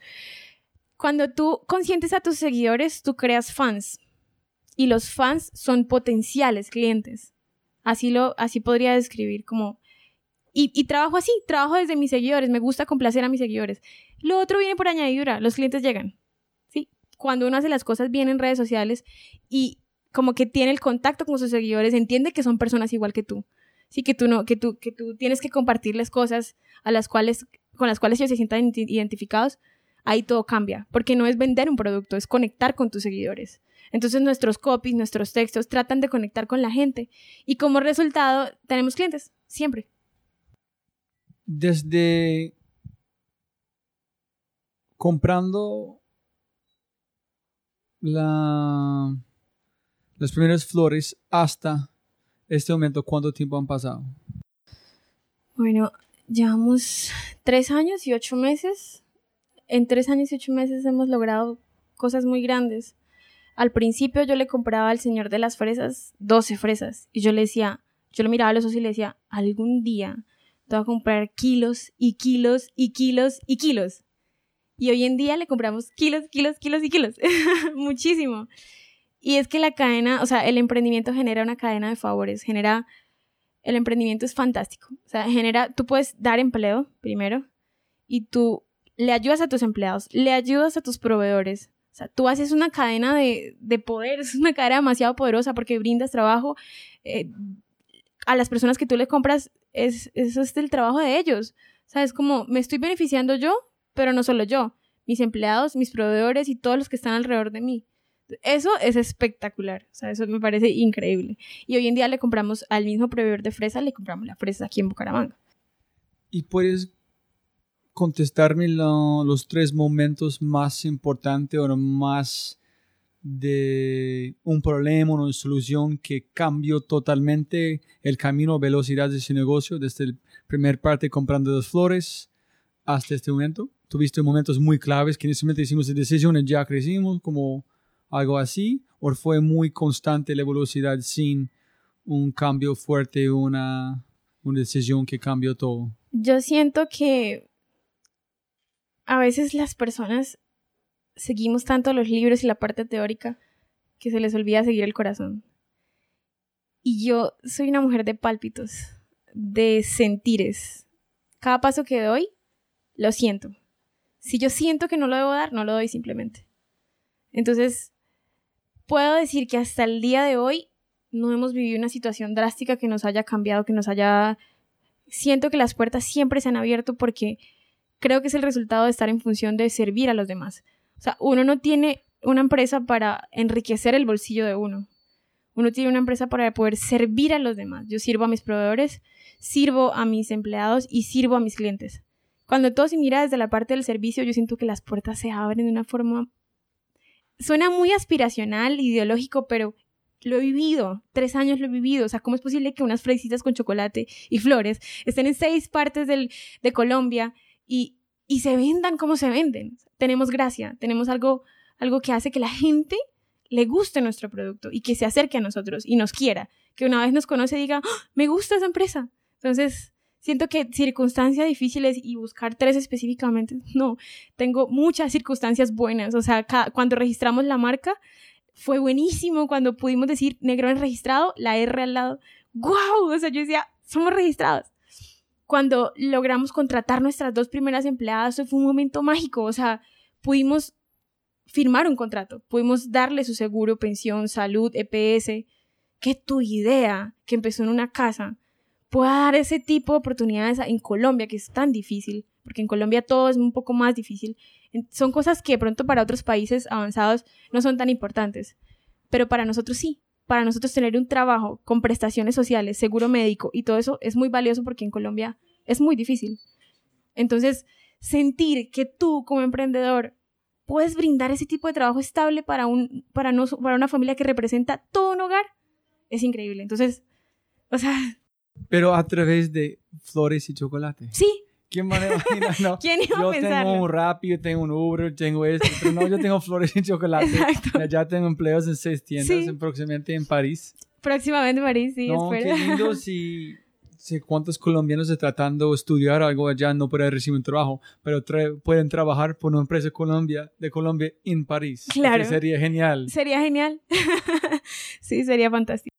Cuando tú consientes a tus seguidores, tú creas fans. Y los fans son potenciales clientes. Así, lo, así podría describir como... Y, y trabajo así, trabajo desde mis seguidores, me gusta complacer a mis seguidores. Lo otro viene por añadidura, los clientes llegan. ¿sí? Cuando uno hace las cosas bien en redes sociales y como que tiene el contacto con sus seguidores, entiende que son personas igual que tú. Sí, que tú no, que tú, que tú tienes que compartirles cosas a las cuales, con las cuales ellos se sientan identi- identificados, ahí todo cambia. Porque no es vender un producto, es conectar con tus seguidores. Entonces nuestros copies, nuestros textos tratan de conectar con la gente. Y como resultado, tenemos clientes, siempre. desde comprando la, las primeras flores hasta este momento, ¿cuánto tiempo han pasado? Bueno, llevamos tres años y ocho meses. En tres años y ocho meses hemos logrado cosas muy grandes. Al principio yo le compraba al señor de las fresas 12 fresas y yo le decía, yo le miraba a los ojos y le decía, algún día te voy a comprar kilos y kilos y kilos y kilos. Y hoy en día le compramos kilos, kilos, kilos y kilos. *laughs* Muchísimo. Y es que la cadena, o sea, el emprendimiento genera una cadena de favores, genera el emprendimiento es fantástico. O sea, genera, tú puedes dar empleo primero y tú le ayudas a tus empleados, le ayudas a tus proveedores. O sea, tú haces una cadena de, poder, *laughs* es una cadena demasiado poderosa porque brindas trabajo eh, a las personas que tú les compras, es, eso es el trabajo de ellos. O sea, es como, me estoy beneficiando yo, pero no solo yo, mis empleados, mis proveedores y todos los que están alrededor de mí. Eso es espectacular, o sea, eso me parece increíble. Y hoy en día le compramos al mismo proveedor de fresa, le compramos la fresa aquí en Bucaramanga. ¿Y puedes contestarme los tres momentos más importantes o más de un problema o una solución que cambió totalmente el camino o velocidad de su negocio desde el primer parte comprando dos flores hasta este momento? ¿Tuviste momentos muy claves que en ese momento hicimos decisiones, ya crecimos como algo así? ¿O fue muy constante la velocidad sin un cambio fuerte, una, una decisión que cambió todo? Yo siento que a veces las personas seguimos tanto los libros y la parte teórica que se les olvida seguir el corazón. Y yo soy una mujer de pálpitos, de sentires. Cada paso que doy, lo siento. Si yo siento que no lo debo dar, no lo doy simplemente. Entonces, puedo decir que hasta el día de hoy no hemos vivido una situación drástica que nos haya cambiado, que nos haya... Siento que las puertas siempre se han abierto porque creo que es el resultado de estar en función de servir a los demás. O sea, uno no tiene una empresa para enriquecer el bolsillo de uno. Uno tiene una empresa para poder servir a los demás. Yo sirvo a mis proveedores, sirvo a mis empleados y sirvo a mis clientes. Cuando todo se mira desde la parte del servicio, yo siento que las puertas se abren de una forma suena muy aspiracional, ideológico, pero lo he vivido, tres años lo he vivido. O sea, ¿cómo es posible que unas fresitas con chocolate y flores estén en seis partes del, de Colombia y, se vendan como se venden? Tenemos gracia, tenemos algo, algo que hace que la gente le guste nuestro producto y que se acerque a nosotros y nos quiera. Que una vez nos conoce diga, ¡Ah! me gusta esa empresa. Entonces, siento que circunstancias difíciles y buscar tres específicamente, *laughs* no, tengo muchas circunstancias buenas, o sea, cuando registramos la marca fue buenísimo cuando pudimos decir negro en registrado, la R al lado, wow, o sea, yo decía, somos registrados. Cuando logramos contratar nuestras dos primeras empleadas, fue un momento mágico, o sea, pudimos firmar un contrato, pudimos darle su seguro, pensión, salud, EPS, que tu idea, que empezó en una casa, pueda dar ese tipo de oportunidades en Colombia, que es tan difícil, porque en Colombia todo es un poco más difícil. Son cosas que de pronto para otros países avanzados no son tan importantes, pero para nosotros sí. Para nosotros tener un trabajo con prestaciones sociales, seguro médico y todo eso es muy valioso porque en Colombia es muy difícil. Entonces, sentir que tú como emprendedor puedes brindar ese tipo de trabajo estable para, un, para, no, para una familia que representa todo un hogar es increíble. Entonces, o sea, pero a través de flores y chocolate. Sí. ¿Quién imaginar? *laughs* No, ¿Quién iba yo a tengo un Rappi, yo tengo un Uber, tengo esto, pero no, yo tengo flores y chocolate. Exacto. Ya tengo empleos en seis tiendas, sí. próximamente en París. Próximamente en París, sí, no, qué lindo *laughs* si, si cuántos colombianos están tratando de estudiar algo allá no pueden recibir un trabajo, pero pueden trabajar por una empresa Colombia, de Colombia en París. Claro. sería genial. Sería genial. *laughs* sí, sería fantástico.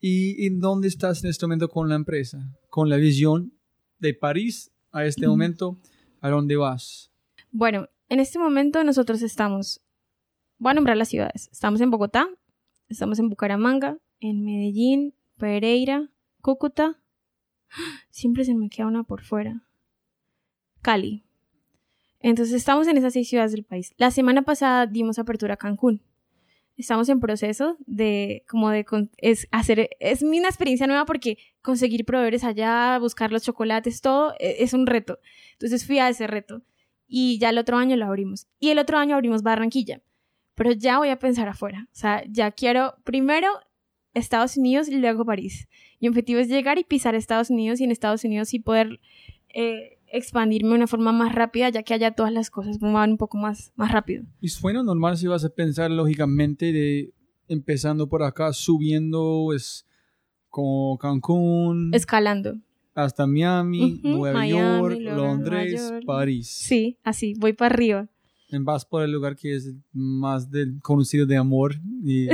¿Y en dónde estás en este momento con la empresa? Con la visión de París a este momento, ¿a dónde vas? Bueno, en este momento nosotros estamos, voy a nombrar las ciudades, estamos en Bogotá, estamos en Bucaramanga, en Medellín, Pereira, Cúcuta, *gasps* siempre se me queda una por fuera, Cali. Entonces estamos en esas seis ciudades del país. La semana pasada dimos apertura a Cancún estamos en proceso de como de es hacer es una experiencia nueva porque conseguir proveedores allá, buscar los chocolates, todo e, es un reto. Entonces fui a ese reto y ya el otro año lo abrimos. Y el otro año abrimos Barranquilla. pero ya voy a pensar afuera. O sea, ya quiero primero Estados Unidos y luego París. Mi objetivo es llegar y pisar Estados Unidos y en Estados Unidos sí poder eh, expandirme de una forma más rápida, ya que allá todas las cosas van un poco más, más rápido. Y suena normal si vas a pensar lógicamente de empezando por acá, subiendo es como Cancún. Escalando. Hasta Miami, Ujú, Nueva Miami, York, Londres, Nueva York. París. Sí, así, voy para arriba. Vas por el lugar que es más del, conocido de amor y,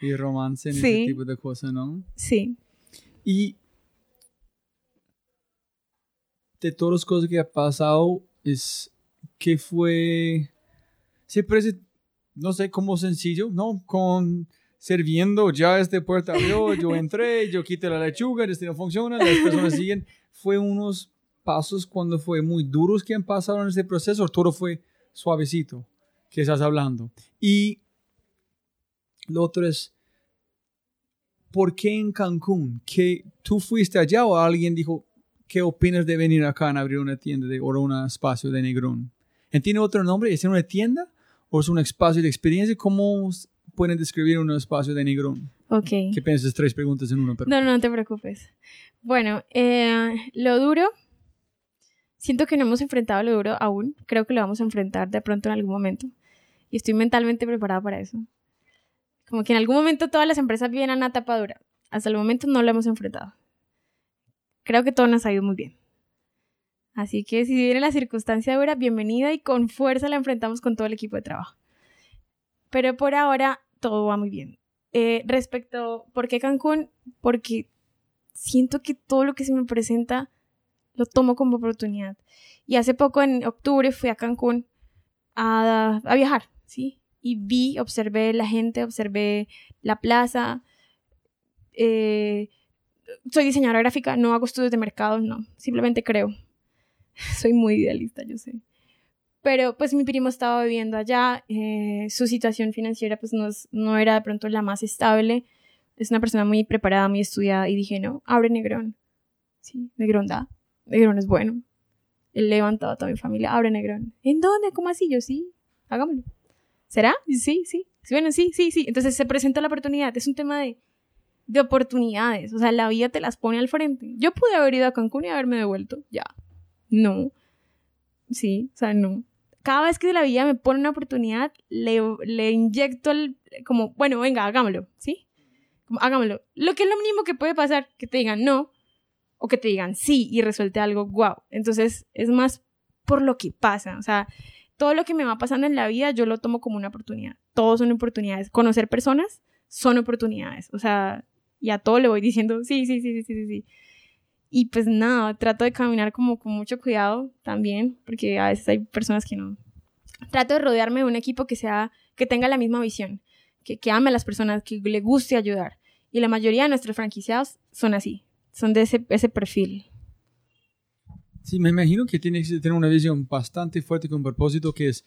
y *laughs* romance en ese Sí. tipo de cosas, ¿no? Sí. Y de todas las cosas que ha pasado, es que fue, se parece, no sé, como sencillo, ¿no? Con sirviendo, ya este puerta abrió, yo *laughs* entré, yo quité la lechuga, este no funciona, las personas siguen. Fue unos pasos cuando fue muy duros que han pasado en este proceso, todo fue suavecito que estás hablando. Y lo otro es, ¿por qué en Cancún? ¿Que tú fuiste allá o alguien dijo, ¿qué opinas de venir acá a abrir una tienda de, o un espacio de Negrón? ¿Tiene otro nombre? ¿Es una tienda o es un espacio de experiencia? ¿Cómo pueden describir un espacio de Negrón? Ok. ¿Qué piensas? Tres preguntas en uno. Pero... No, no, no te preocupes. Bueno, eh, lo duro, siento que no hemos enfrentado lo duro aún. Creo que lo vamos a enfrentar de pronto en algún momento. Y estoy mentalmente preparada para eso. Como que en algún momento todas las empresas vienen a una dura. Hasta el momento no lo hemos enfrentado. Creo que todo nos ha ido muy bien. Así que si viene la circunstancia dura, bienvenida y con fuerza la enfrentamos con todo el equipo de trabajo. Pero por ahora todo va muy bien. Eh, respecto, ¿por qué Cancún? Porque siento que todo lo que se me presenta lo tomo como oportunidad. Y hace poco, en octubre, fui a Cancún a, a viajar, ¿sí? Y vi, observé la gente, observé la plaza. Eh, soy diseñadora gráfica, no hago estudios de mercado, no, simplemente creo. *laughs* Soy muy idealista, yo sé. Pero pues mi primo estaba viviendo allá, eh, su situación financiera pues no, no era de pronto la más estable. Es una persona muy preparada, muy estudiada y dije, no, abre Negrón. Sí, Negrón da. Negrón es bueno. Él levantado a toda mi familia, abre Negrón. ¿En dónde? ¿Cómo así? Yo sí, hagámoslo. ¿Será? Sí. Sí, Bueno, sí, sí, sí. Entonces se presenta la oportunidad. Es un tema de, de oportunidades. O sea, la vida te las pone al frente. Yo pude haber ido a Cancún y haberme devuelto. Ya. No. Sí, o sea, no. Cada vez que la vida me pone una oportunidad, le, le inyecto el, como, bueno, venga, hagámoslo, ¿sí? Como, hagámoslo. Lo que es lo mínimo que puede pasar, que te digan no, o que te digan sí y resuelte algo, wow. Entonces, es más por lo que pasa. O sea, todo lo que me va pasando en la vida, yo lo tomo como una oportunidad. Todos son oportunidades. Conocer personas son oportunidades. O sea, y a todo le voy diciendo sí, sí, sí, sí, sí, sí. Y pues nada, trato de caminar como con mucho cuidado también, porque a veces hay personas que no. Trato de rodearme de un equipo que sea, que tenga la misma visión, que, que ame a las personas, que le guste ayudar. Y la mayoría de nuestros franquiciados son así, son de ese, ese perfil. Sí, me imagino que tienes que tener una visión bastante fuerte con propósito que es,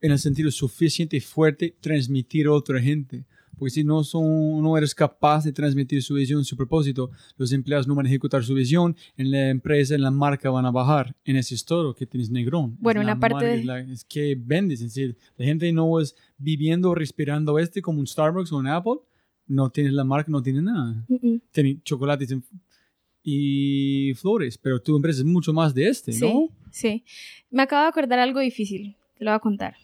en el sentido suficiente y fuerte, transmitir a otra gente. Porque si no, son, no eres capaz de transmitir su visión, su propósito, los empleados no van a ejecutar su visión, en la empresa, en la marca van a bajar. En ese es todo que tienes Negrón. Bueno, Es la una parte marca, de- Es, la- es que vendes. Es decir, la gente no es viviendo, respirando este como un Starbucks o un Apple. No tienes la marca, no tienes nada. Mm, mm. Tiene chocolates en- y flores, pero tu empresa es mucho más de este, ¿no? Sí, sí. Me acabo de acordar algo difícil, te lo voy a contar.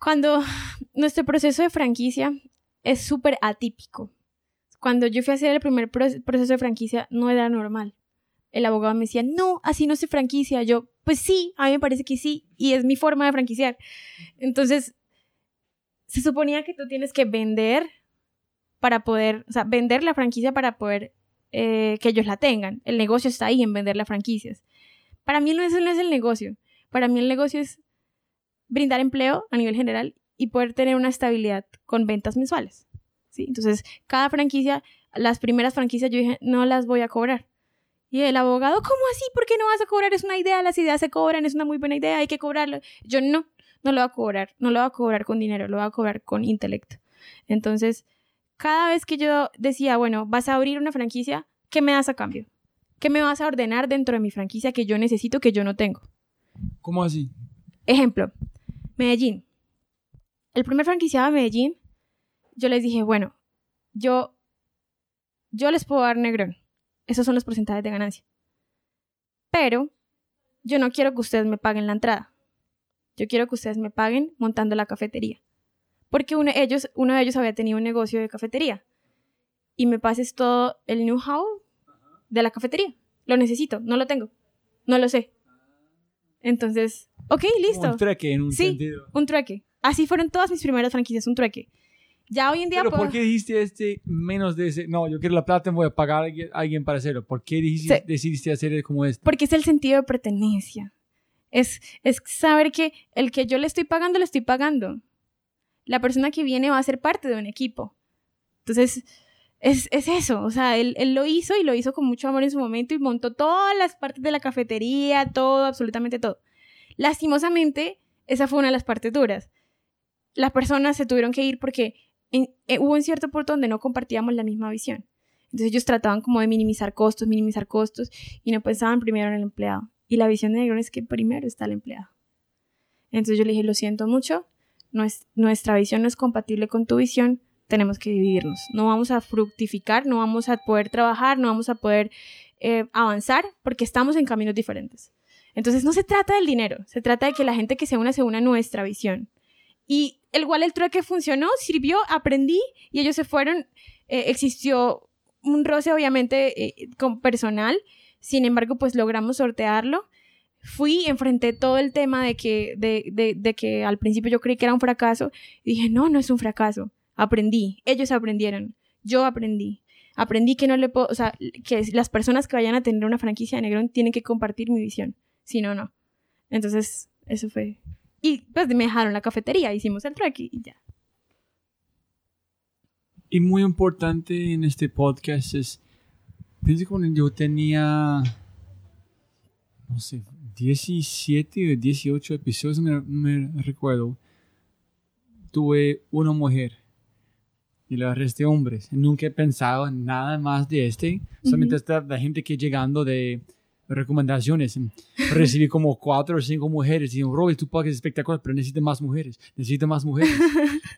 Cuando nuestro proceso de franquicia es súper atípico. Cuando yo fui a hacer el primer pro- proceso de franquicia, no era normal. El abogado me decía, no, así no se franquicia. Yo, pues sí, a mí me parece que sí, y es mi forma de franquiciar. Entonces, se suponía que tú tienes que vender para poder, o sea, vender la franquicia para poder eh, que ellos la tengan. El negocio está ahí en vender las franquicias. Para mí no es, no es el negocio. Para mí el negocio es brindar empleo a nivel general y poder tener una estabilidad con ventas mensuales. ¿sí? Entonces, cada franquicia, las primeras franquicias yo dije, no las voy a cobrar. Y el abogado, ¿cómo así? ¿Por qué no vas a cobrar? Es una idea, las ideas se cobran, es una muy buena idea, hay que cobrarlo. Yo no, no lo voy a cobrar, no lo voy a cobrar con dinero, lo voy a cobrar con intelecto. Entonces, cada vez que yo decía, bueno, vas a abrir una franquicia, ¿qué me das a cambio? ¿Qué me vas a ordenar dentro de mi franquicia que yo necesito que yo no tengo? ¿Cómo así? Ejemplo, Medellín. el primer franquiciado de Medellín, yo les dije, bueno, yo, yo les puedo dar negrón. Esos son los porcentajes de ganancia. Pero yo no quiero que ustedes me paguen la entrada. Yo quiero que ustedes me paguen montando la cafetería. Porque uno, ellos, uno de ellos había tenido un negocio de cafetería. Y me pases todo el know-how de la cafetería. Lo necesito, no lo tengo. No lo sé. Entonces, ok, listo. Un trueque en un Sí, sentido. un trueque. Así fueron todas mis primeras franquicias, un trueque. Ya hoy en día Pero puedo- ¿por qué dijiste este menos de ese? No, yo quiero la plata, voy a pagar a alguien, para hacerlo. ¿Por qué dijiste, Sí. decidiste hacer como este? Porque es el sentido de pertenencia. Es, es saber que el que yo le estoy pagando, le estoy pagando. La persona que viene va a ser parte de un equipo. Entonces, es, es eso. O sea, él, él lo hizo y lo hizo con mucho amor en su momento y montó todas las partes de la cafetería, todo, absolutamente todo. Lastimosamente, esa fue una de las partes duras. Las personas se tuvieron que ir porque eh, hubo un cierto punto donde no compartíamos la misma visión. Entonces ellos trataban como de minimizar costos, minimizar costos y no pensaban primero en el empleado. Y la visión de Negrón es que primero está el empleado. Entonces yo le dije, lo siento mucho, nues- nuestra visión no es compatible con tu visión, tenemos que dividirnos. No vamos a fructificar, no vamos a poder trabajar, no vamos a poder eh, avanzar porque estamos en caminos diferentes. Entonces no se trata del dinero, se trata de que la gente que se una se una a nuestra visión. Y el igual el trueque funcionó, sirvió, aprendí y ellos se fueron. Eh, existió un roce obviamente eh, con personal, sin embargo pues logramos sortearlo. Fui, enfrenté todo el tema de que, de, de, de que al principio yo creí que era un fracaso y dije, no, no es un fracaso. Aprendí, ellos aprendieron, yo aprendí. Aprendí que no le puedo, o sea, que las personas que vayan a tener una franquicia de Negrón tienen que compartir mi visión, si no, no. Entonces, eso fue. Y pues me dejaron la cafetería, hicimos el trueque y ya. Y muy importante en este podcast es, pienso que cuando yo tenía, no sé, 17 o 18 episodios, no me recuerdo, tuve una mujer y la resté hombres. Nunca he pensado en nada más de este, solamente Ujú. está la gente que llegando de recomendaciones. Recibí como cuatro o cinco mujeres y digo, Robert, tu podcast es espectacular, pero necesito más mujeres, necesito más mujeres.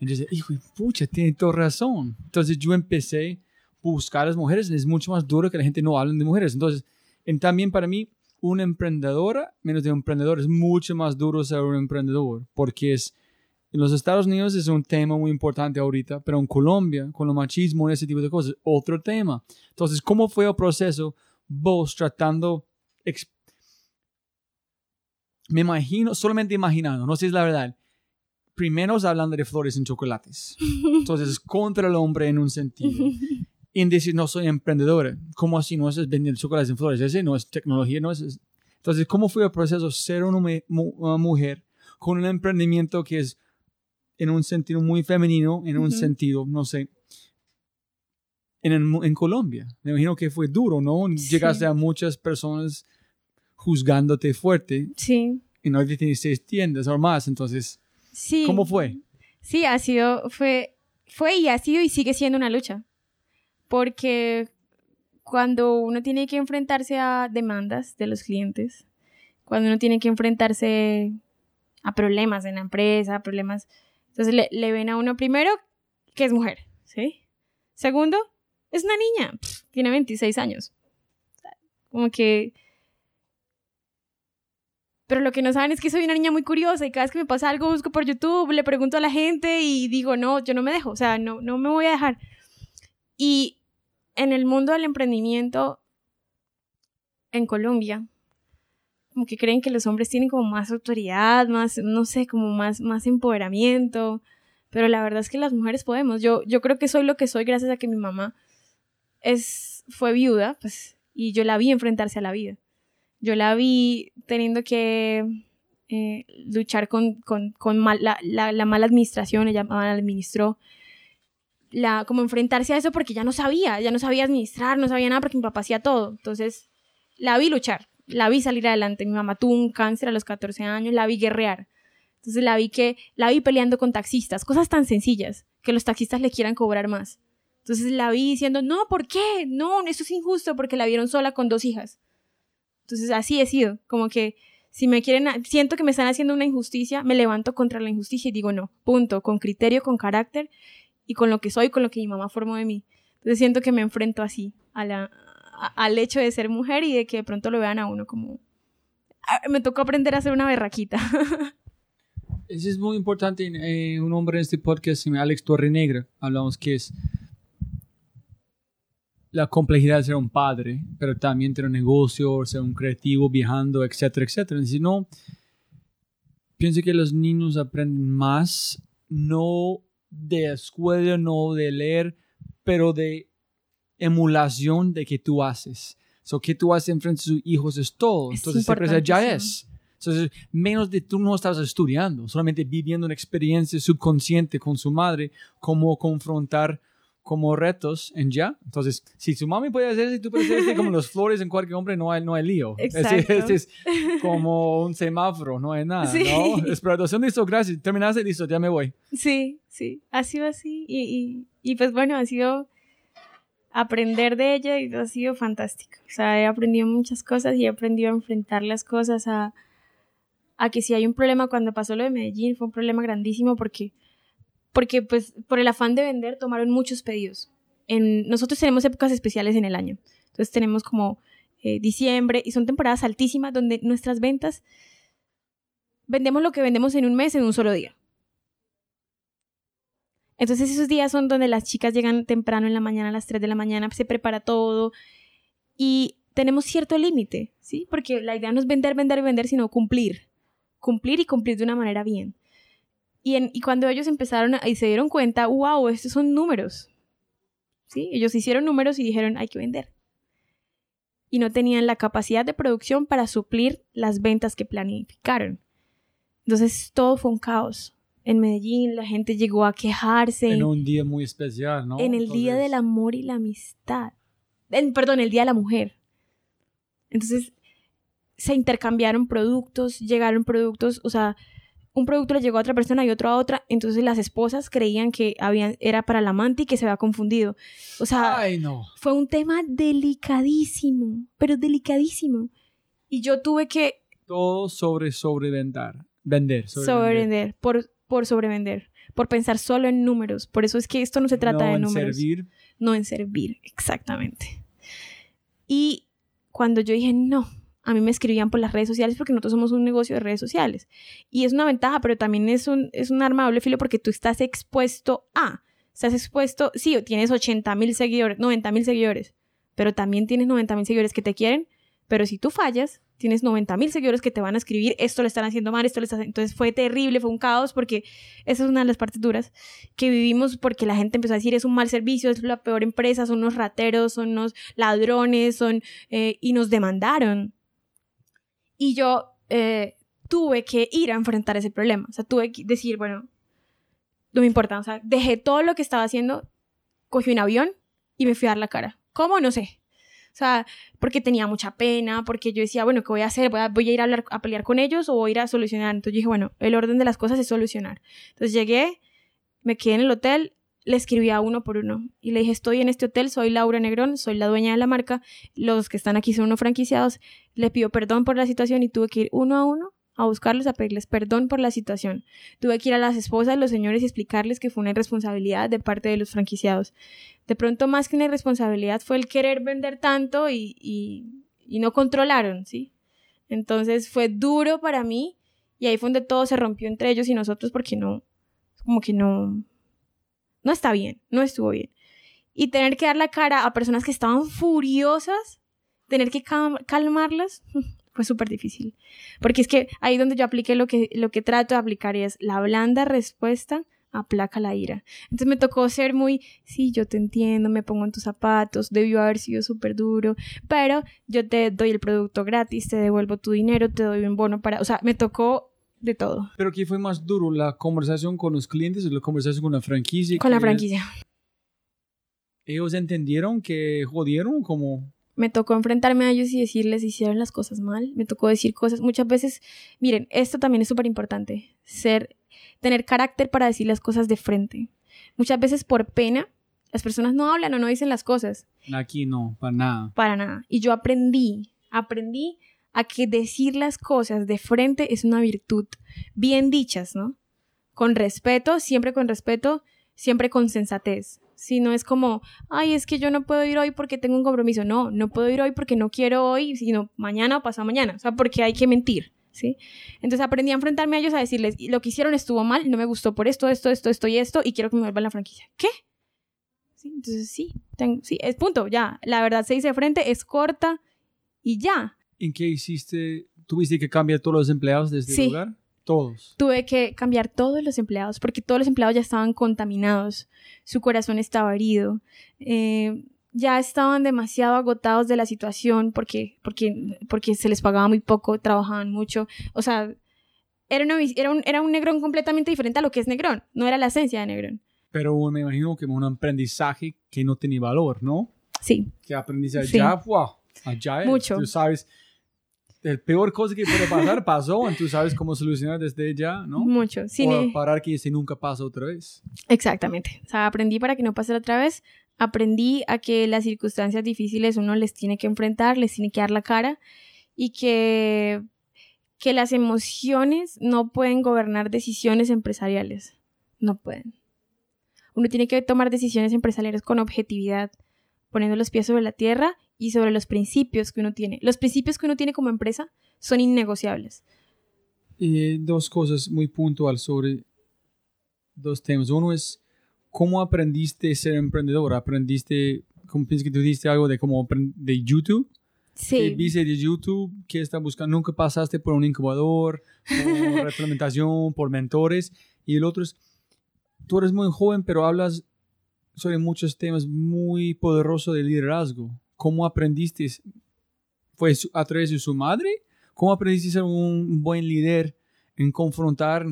Entonces, hijo de pucha, tiene toda razón. Entonces yo empecé a buscar a las mujeres. Es mucho más duro que la gente no hable de mujeres. Entonces, en, también para mí, una emprendedora, menos de un emprendedor, es mucho más duro ser un emprendedor. Porque es, en los Estados Unidos es un tema muy importante ahorita, pero en Colombia, con el machismo y ese tipo de cosas, otro tema. Entonces, ¿cómo fue el proceso vos tratando... Me imagino, solamente imaginando, no sé si es la verdad, primero hablando de flores en chocolates. Entonces, es contra el hombre en un sentido. Y en decir, no soy emprendedora. ¿Cómo así? No es vender chocolates en flores. Ese no es tecnología, no es... es- Entonces, ¿cómo fue el proceso ser una mujer con un emprendimiento que es en un sentido muy femenino, en un Ujú. sentido, no sé, en, el en Colombia? Me imagino que fue duro, ¿no? Sí. Llegaste a muchas personas juzgándote fuerte Sí, y no tienes seis tiendas o más, entonces... sí. ¿Cómo fue? Sí, ha sido, fue, fue y ha sido y sigue siendo una lucha. Porque cuando uno tiene que enfrentarse a demandas de los clientes, cuando uno tiene que enfrentarse a problemas en la empresa, problemas, entonces le, ven a uno primero que es mujer, ¿sí? Segundo, es una niña, tiene 26 años. Como que... Pero lo que no saben es que soy una niña muy curiosa y cada vez que me pasa algo busco por YouTube, le pregunto a la gente y digo, no, yo no me dejo, o sea, no, no me voy a dejar. Y en el mundo del emprendimiento en Colombia, como que creen que los hombres tienen como más autoridad, más, no sé, como más, más empoderamiento, pero la verdad es que las mujeres podemos. Yo, yo creo que soy lo que soy gracias a que mi mamá es, fue viuda, pues, y yo la vi enfrentarse a la vida. Yo la vi teniendo que eh, luchar con, con, con mal- la, la- la mala administración, ella mal administró, la, como enfrentarse a eso porque ya no sabía, ya no sabía administrar, no sabía nada porque mi papá hacía todo. Entonces, la vi luchar, la vi salir adelante. Mi mamá tuvo un cáncer a los 14 años, la vi guerrear. Entonces la vi que, la vi peleando con taxistas, cosas tan sencillas, que los taxistas le quieran cobrar más. Entonces la vi diciendo, no, ¿por qué? No, eso es injusto porque la vieron sola con dos hijas. Entonces así he sido, como que Si me quieren, siento que me están haciendo una injusticia, me levanto contra la injusticia y digo no, punto, con criterio, con carácter y con lo que soy, con lo que mi mamá formó de mí. Entonces siento que me enfrento así a la, al hecho de ser mujer y de que de pronto lo vean a uno como... Ah, me tocó aprender a ser una berraquita. *laughs* Eso es muy importante. Eh, un hombre en este podcast, Alex Torrenegra, hablamos que es la complejidad de ser un padre, pero también tener un negocio, ser un creativo, viajando, etcétera, etcétera. Si no, pienso que los niños aprenden más, no de escuela, no de leer, pero de emulación de que tú haces. So, que tú haces frente de sus hijos es todo. Entonces, esa ya es. Entonces, menos de tú no estás estudiando, solamente viviendo una experiencia subconsciente con su madre, cómo confrontar como retos en ya. Entonces, si su mami puede hacer eso tú puedes hacer como los flores en cualquier hombre, no hay, no hay lío. Exacto. Es, es, *laughs* como un semáforo, no hay nada, sí. ¿no? Explotación, listo, gracias. Terminaste, listo, ya me voy. Sí, sí, ha sido así. Y, y, y pues bueno, ha sido aprender de ella ha sido fantástico. O sea, he aprendido muchas cosas y he aprendido a enfrentar las cosas a, a que si hay un problema, cuando pasó lo de Medellín, fue un problema grandísimo porque porque pues por el afán de vender tomaron muchos pedidos. En, nosotros tenemos épocas especiales en el año. Entonces tenemos como eh, diciembre y son temporadas altísimas donde nuestras ventas vendemos lo que vendemos en un mes en un solo día. Entonces esos días son donde las chicas llegan temprano en la mañana, a las 3 de la mañana, se prepara todo y tenemos cierto límite, ¿sí? Porque la idea no es vender, vender, vender, sino cumplir. Cumplir y cumplir de una manera bien. Y, cuando ellos empezaron y se dieron cuenta, wow, estos son números. ¿Sí? Ellos hicieron números y dijeron, hay que vender. Y no tenían la capacidad de producción para suplir las ventas que planificaron. Entonces todo fue un caos. En Medellín la gente llegó a quejarse. En un día muy especial, ¿no? En el Día del Amor y la Amistad. En, perdón, el Día de la Mujer. Entonces se intercambiaron productos, llegaron productos, o sea, un producto le llegó a otra persona y otro a otra, entonces las esposas creían que habían, era para el amante y que se había confundido. O sea, fue un tema delicadísimo, pero delicadísimo. Y yo tuve que... Todo sobre sobrevender. Vender. Sobrevender. por, por sobrevender. Por pensar solo en números. Por eso es que esto no se trata de números. No en servir. No en servir, exactamente. Y cuando yo dije, no, a mí me escribían por las redes sociales porque nosotros somos un negocio de redes sociales. Y es una ventaja, pero también es un, es un arma doble filo porque tú estás expuesto a, estás expuesto, sí, tienes 80 mil seguidores, 90 mil seguidores, pero también tienes 90 mil seguidores que te quieren, pero si tú fallas, tienes 90 mil seguidores que te van a escribir, esto le están haciendo mal, esto le están... Entonces fue terrible, fue un caos porque esa es una de las partes duras que vivimos porque la gente empezó a decir es un mal servicio, es la peor empresa, son unos rateros, son unos ladrones, son... Eh, y nos demandaron y yo eh, tuve que ir a enfrentar ese problema. O sea, tuve que decir, bueno, no me importa. O sea, dejé todo lo que estaba haciendo, cogí un avión y me fui a dar la cara. ¿Cómo? No sé. O sea, porque tenía mucha pena, porque yo decía, bueno, ¿qué voy a hacer? ¿Voy a, ir a, hablar, a pelear con ellos o voy a ir a solucionar? Entonces dije, bueno, el orden de las cosas es solucionar. Entonces llegué, me quedé en el hotel, le escribí a uno por uno y le dije, estoy en este hotel, soy Laura Negrón, soy la dueña de la marca, los que están aquí son unos franquiciados, le pido perdón por la situación y tuve que ir uno a uno a buscarlos, a pedirles perdón por la situación. Tuve que ir a las esposas los señores y explicarles que fue una irresponsabilidad de parte de los franquiciados. De pronto, más que una irresponsabilidad, fue el querer vender tanto y, y, y no controlaron, ¿sí? Entonces fue duro para mí y ahí fue donde todo se rompió entre ellos y nosotros porque no, como que no, no está bien, no estuvo bien. Y tener que dar la cara a personas que estaban furiosas, tener que calmarlas, *laughs* fue súper difícil. Porque es que ahí donde yo apliqué lo que, lo que trato de aplicar es la blanda respuesta aplaca la ira. Entonces me tocó ser muy, sí, yo te entiendo, me pongo en tus zapatos, debió haber sido súper duro, pero yo te doy el producto gratis, te devuelvo tu dinero, te doy un bono para, o sea, me tocó de todo. Pero ¿qué fue más duro? ¿La conversación con los clientes o la conversación con la franquicia? Con la franquicia. ¿Ellos entendieron que jodieron como...? Me tocó enfrentarme a ellos y decirles hicieron las cosas mal. Me tocó decir cosas. Muchas veces, miren, esto también es súper importante. Ser, tener carácter para decir las cosas de frente. Muchas veces por pena, las personas no hablan o no dicen las cosas. Aquí no, para nada. Para nada. Y yo aprendí, aprendí a que decir las cosas de frente es una virtud, bien dichas, ¿no? Con respeto, siempre con respeto, siempre con sensatez. Si no es como, ay, es que yo no puedo ir hoy porque tengo un compromiso. No, no puedo ir hoy porque no quiero hoy, sino mañana o pasado mañana. O sea, porque hay que mentir, ¿sí? Entonces aprendí a enfrentarme a ellos a decirles, lo que hicieron estuvo mal, no me gustó por esto, esto, esto, esto y esto, y quiero que me vuelvan la franquicia. ¿Qué? ¿Sí? Entonces sí, sí, es punto, ya. La verdad se dice de frente, es corta y ya. ¿En qué hiciste? ¿Tuviste que cambiar todos los empleados desde el lugar? Todos. Tuve que cambiar todos los empleados porque todos los empleados ya estaban contaminados, su corazón estaba herido, eh, ya estaban demasiado agotados de la situación porque, porque, porque se les pagaba muy poco, trabajaban mucho, o sea, era, era, un, era un Negrón completamente diferente a lo que es Negrón, no era la esencia de Negrón. Pero me imagino que un aprendizaje que no tenía valor, ¿no? Sí. Que aprendiste allá, wow, allá es, Mucho. Tú sabes, el peor cosa que puede pasar pasó, tú sabes cómo solucionar desde ya, ¿no? Mucho. Sí, o parar que ese nunca pasa otra vez. Exactamente. O sea, aprendí para que no pase otra vez. Aprendí a que las circunstancias difíciles uno les tiene que enfrentar, les tiene que dar la cara y que, que las emociones no pueden gobernar decisiones empresariales. No pueden. Uno tiene que tomar decisiones empresariales con objetividad, poniendo los pies sobre la tierra y sobre los principios que uno tiene. Los principios que uno tiene como empresa son innegociables. Y dos cosas muy puntuales sobre dos temas. Uno es, ¿cómo aprendiste a ser emprendedor? ¿Aprendiste, como piensas que tú dijiste algo de cómo de YouTube? Sí. ¿Viste de YouTube que está buscando? ¿Nunca pasaste por un incubador, por *laughs* reglamentación, por mentores? Y el otro es, tú eres muy joven, pero hablas sobre muchos temas muy poderosos de liderazgo. ¿Cómo aprendiste? ¿Fue a través de su madre? ¿Cómo aprendiste a ser un buen líder en confrontar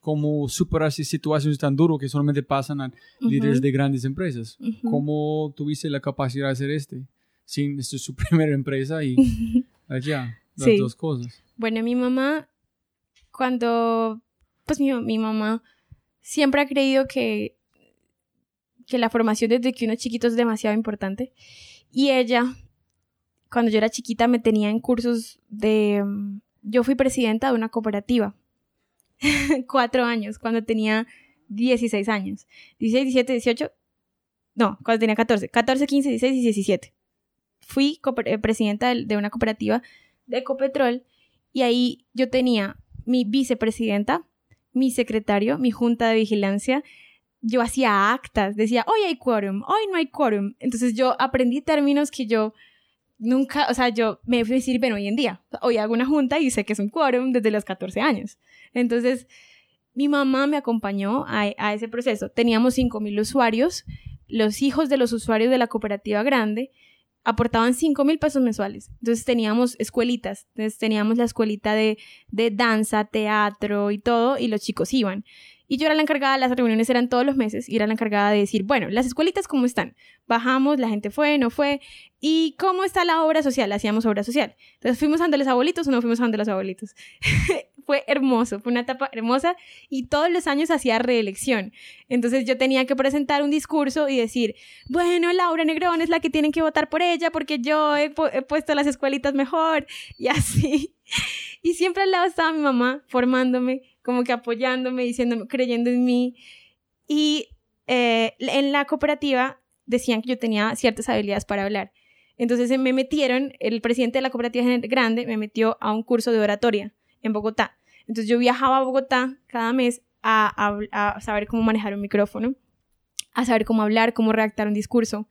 cómo superar situaciones tan duras que solamente pasan a líderes de grandes empresas? ¿Cómo tuviste la capacidad de hacer este? Sin, esta es su *laughs* primera empresa y *laughs* allá, las dos cosas. Bueno, mi mamá, cuando, pues mi, mi mamá siempre ha creído que, que la formación desde que uno es chiquito es demasiado importante. Y ella, cuando yo era chiquita, me tenía en cursos de... Yo fui presidenta de una cooperativa. *laughs* Cuatro años, cuando tenía 16 años. 16, 17, 18. No, cuando tenía 14. 14, 15, 16 y 17. Fui eh, presidenta de una cooperativa de Ecopetrol y ahí yo tenía mi vicepresidenta, mi secretario, mi junta de vigilancia, yo hacía actas, decía, hoy hay quórum, hoy no hay quórum. Entonces yo aprendí términos que yo nunca, o sea, yo me bueno, hoy en día, hoy hago una junta y sé que es un quórum desde los 14 años. Entonces, mi mamá me acompañó a, a ese proceso. Teníamos 5.000 usuarios, los hijos de los usuarios de la cooperativa grande aportaban 5 mil pesos mensuales. Entonces teníamos escuelitas, entonces teníamos la escuelita de, de danza, teatro y todo, y los chicos iban. Y yo era la encargada, las reuniones eran todos los meses, y era la encargada de decir, bueno, las escuelitas, ¿cómo están? Bajamos, la gente fue, no fue, ¿y cómo está la obra social? Hacíamos obra social. Entonces, ¿fuimos a los abuelitos o no fuimos a los abuelitos? *laughs* fue hermoso, fue una etapa hermosa, y todos los años hacía reelección. Entonces, yo tenía que presentar un discurso y decir, bueno, Laura Negrón es la que tienen que votar por ella porque yo he, he puesto las escuelitas mejor, *laughs* y así. Y siempre al lado estaba mi mamá formándome como que apoyándome, diciéndome, creyendo en mí. Y eh, en la cooperativa decían que yo tenía ciertas habilidades para hablar. Entonces me metieron, el presidente de la cooperativa grande me metió a un curso de oratoria en Bogotá. Entonces yo viajaba a Bogotá cada mes a, a, saber cómo manejar un micrófono, a saber cómo hablar, cómo redactar un discurso.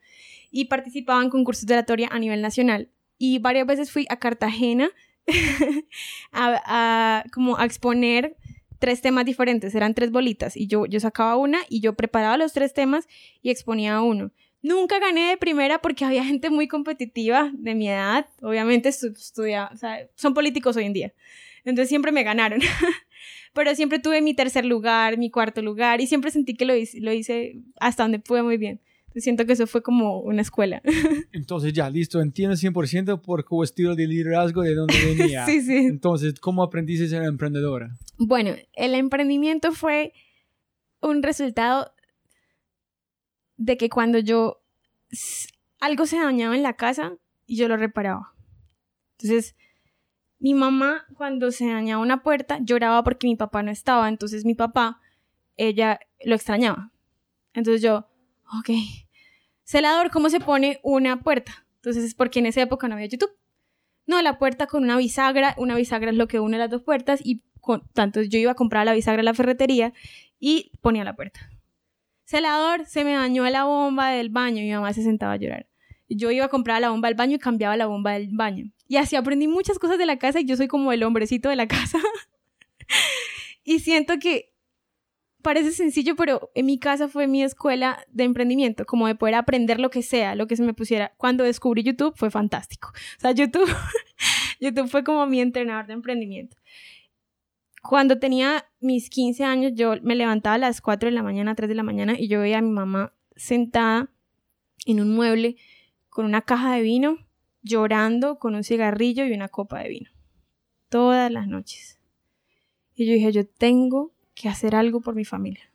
Y participaba en concursos de oratoria a nivel nacional. Y varias veces fui a Cartagena *laughs* a, como a exponer tres temas diferentes, eran tres bolitas y yo, yo sacaba una y yo preparaba los tres temas y exponía uno. Nunca gané de primera porque había gente muy competitiva de mi edad, obviamente estudiaba, o sea, son políticos hoy en día, entonces siempre me ganaron. *laughs* Pero siempre tuve mi tercer lugar, mi cuarto lugar y siempre sentí que lo hice, lo hice hasta donde pude muy bien. Siento que eso fue como una escuela. *laughs* Entonces ya, listo, entiendo 100% por tu estilo de liderazgo de dónde *laughs* venía. sí, sí. Entonces, ¿cómo aprendiste a ser emprendedora? Bueno, el emprendimiento fue un resultado de que cuando yo algo se dañaba en la casa yo lo reparaba. Entonces, Mi mamá, cuando se dañaba una puerta, lloraba porque mi papá no estaba. Entonces mi papá, ella lo extrañaba. Entonces yo, ok. Celador, ¿cómo se pone una puerta? Entonces es porque en esa época no había YouTube. No, la puerta con una bisagra. Una bisagra es lo que une las dos puertas. Y con, tanto yo iba a comprar la bisagra en la ferretería y ponía la puerta. Celador, se me dañó la bomba del baño. Mi mamá se sentaba a llorar. Yo iba a comprar la bomba del baño y cambiaba la bomba del baño. Y así aprendí muchas cosas de la casa y yo soy como el hombrecito de la casa. *laughs* y siento que parece sencillo, pero en mi casa fue mi escuela de emprendimiento, como de poder aprender lo que sea, lo que se me pusiera. Cuando descubrí YouTube fue fantástico. O sea, YouTube, *laughs* YouTube fue como mi entrenador de emprendimiento. Cuando tenía mis 15 años, yo me levantaba a las 4 de la mañana, 3 de la mañana, y yo veía a mi mamá sentada en un mueble con una caja de vino, llorando con un cigarrillo y una copa de vino. Todas las noches. Y yo dije, yo tengo que hacer algo por mi familia.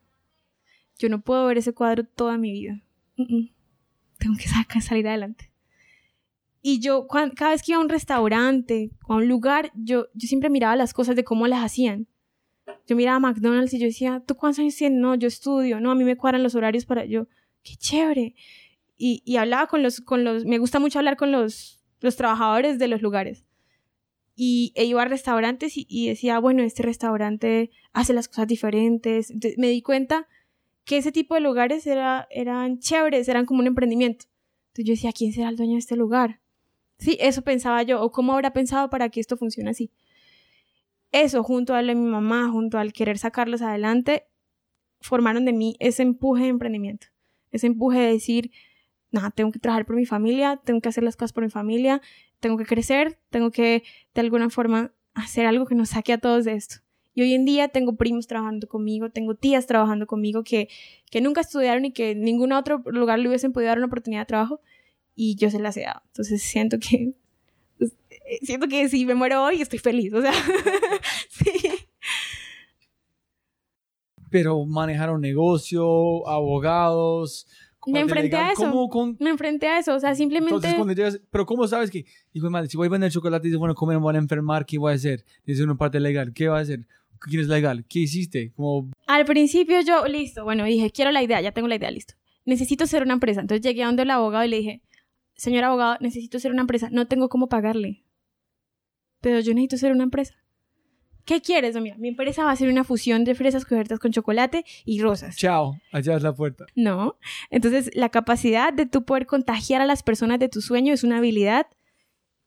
Yo no puedo ver ese cuadro toda mi vida. Tengo que salir adelante. Y yo, cada vez que iba a un restaurante o a un lugar, yo, yo siempre miraba las cosas de cómo las hacían. Yo miraba a McDonald's y yo decía, ¿tú cuántos años tienes? No, yo estudio, no, a mí me cuadran los horarios para yo. Qué chévere. Y, y hablaba con los, con los, me gusta mucho hablar con los, los trabajadores de los lugares y e iba a restaurantes y, decía, bueno, este restaurante hace las cosas diferentes. me di cuenta que ese tipo de lugares era, eran chéveres, eran como un emprendimiento. Entonces yo decía, ¿quién será el dueño de este lugar? Sí, eso pensaba yo, o cómo habrá pensado para que esto funcione así. Eso, junto a, a mi mamá, junto al querer sacarlos adelante, formaron de mí ese empuje de emprendimiento, ese empuje de decir, nada, tengo que trabajar por mi familia, tengo que hacer las cosas por mi familia, tengo que crecer, tengo que de alguna forma hacer algo que nos saque a todos de esto. Y hoy en día tengo primos trabajando conmigo, tengo tías trabajando conmigo que, que nunca estudiaron y que en ningún otro lugar le hubiesen podido dar una oportunidad de trabajo y yo se las he dado. Entonces siento que, pues, eh, siento que si me muero hoy estoy feliz, o sea, *laughs* sí. Pero manejaron negocio, abogados, me enfrenté a eso. Me enfrenté a eso, o sea, simplemente... Entonces, cuando llegas, pero ¿cómo sabes que, hijo madre, si voy a vender chocolate y dices, bueno, ¿cómo me van a enfermar? ¿Qué voy a hacer? Dice una parte legal, ¿qué va a hacer? ¿Quién es legal? ¿Qué hiciste? Como... Al principio yo, listo, bueno, dije, quiero la idea, ya tengo la idea, listo. Necesito ser una empresa. Entonces llegué a donde el abogado y le dije, señor abogado, necesito ser una empresa, no tengo cómo pagarle. Pero yo necesito ser una empresa. ¿Qué quieres? mira, mi empresa va a ser una fusión de fresas cubiertas con chocolate y rosas. Chao, allá es la puerta. No. Entonces, la capacidad de tú poder contagiar a las personas de tu sueño es una habilidad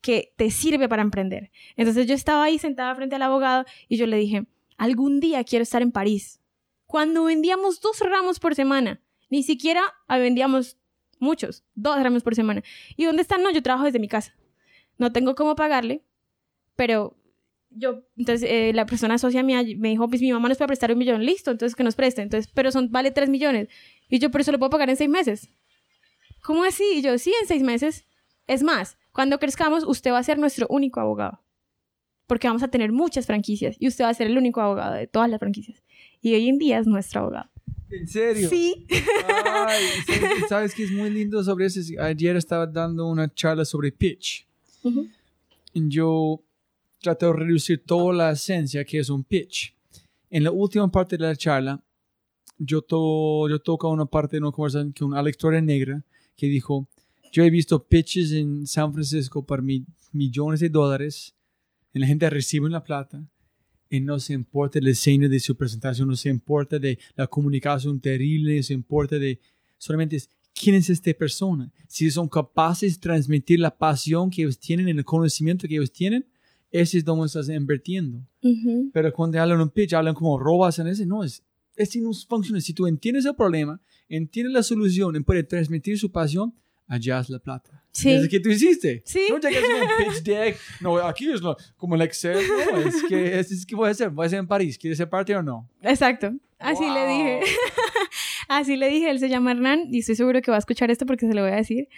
que te sirve para emprender. Entonces, yo estaba ahí sentada frente al abogado y yo le dije, algún día quiero estar en París. Cuando vendíamos dos ramos por semana, ni siquiera vendíamos muchos, dos ramos por semana. ¿Y dónde están? No, yo trabajo desde mi casa. No tengo cómo pagarle, pero yo, entonces eh, la persona socia mía me dijo, pues mi mamá nos puede prestar un millón, listo, entonces que nos preste, entonces, pero son, vale tres millones. Y yo, pero eso lo puedo pagar en seis meses. ¿Cómo así? Y yo, sí, en seis meses. Es más, cuando crezcamos, usted va a ser nuestro único abogado. Porque vamos a tener muchas franquicias y usted va a ser el único abogado de todas las franquicias. Y hoy en día es nuestro abogado. ¿En serio? Sí. Ay, *laughs* ¿sabes, que es muy lindo sobre eso? Ayer estaba dando una charla sobre pitch. y Yo trato de reducir toda la esencia que es un pitch. En la última parte de la charla, yo, to, yo toco una parte de una conversación con una lectora negra que dijo, yo he visto pitches en San Francisco por millones de dólares, y la gente recibe la plata, y no se importa el diseño de su presentación, no se importa de la comunicación terrible, no se importa de solamente quién es esta persona, si son capaces de transmitir la pasión que ellos tienen, el conocimiento que ellos tienen, ese es donde estás invirtiendo. Pero cuando hablan un pitch, hablan como robas en ese. No, es, es no funciona. Si tú entiendes el problema, entiendes la solución y puedes transmitir su pasión, allá es la plata. Sí. Es que tú hiciste. Sí. No llegas con un pitch deck. No, aquí es lo, como el Excel. No, es que, *laughs* es, que voy a hacer. Voy a hacer en París. ¿Quieres ser parte o no? Exacto. Así le dije. *laughs* Así le dije. Él se llama Hernán y estoy seguro que va a escuchar esto porque se lo voy a decir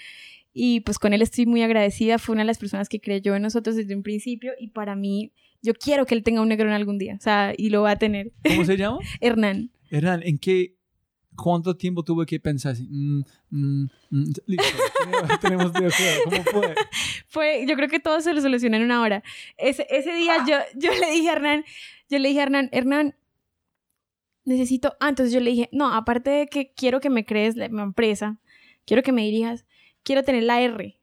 y pues con él estoy muy agradecida. Fue una de las personas que creyó en nosotros desde un principio y para mí, yo quiero que él tenga un negro en algún día, o sea, y lo va a tener. ¿Cómo se *laughs* llama? Hernán. Hernán, ¿en qué, ¿cuánto tiempo tuve que pensar así? Mm, mm, mm, listo, tenemos- de acuerdo. ¿Cómo fue? *laughs* Fue, yo creo que todo se lo solucionó en una hora. Ese, ese día yo, yo le dije a Hernán, yo le dije a Hernán, Hernán, necesito, ah, entonces yo le dije, no, aparte de que quiero que me crees la, mi empresa, quiero que me dirijas, quiero tener la R.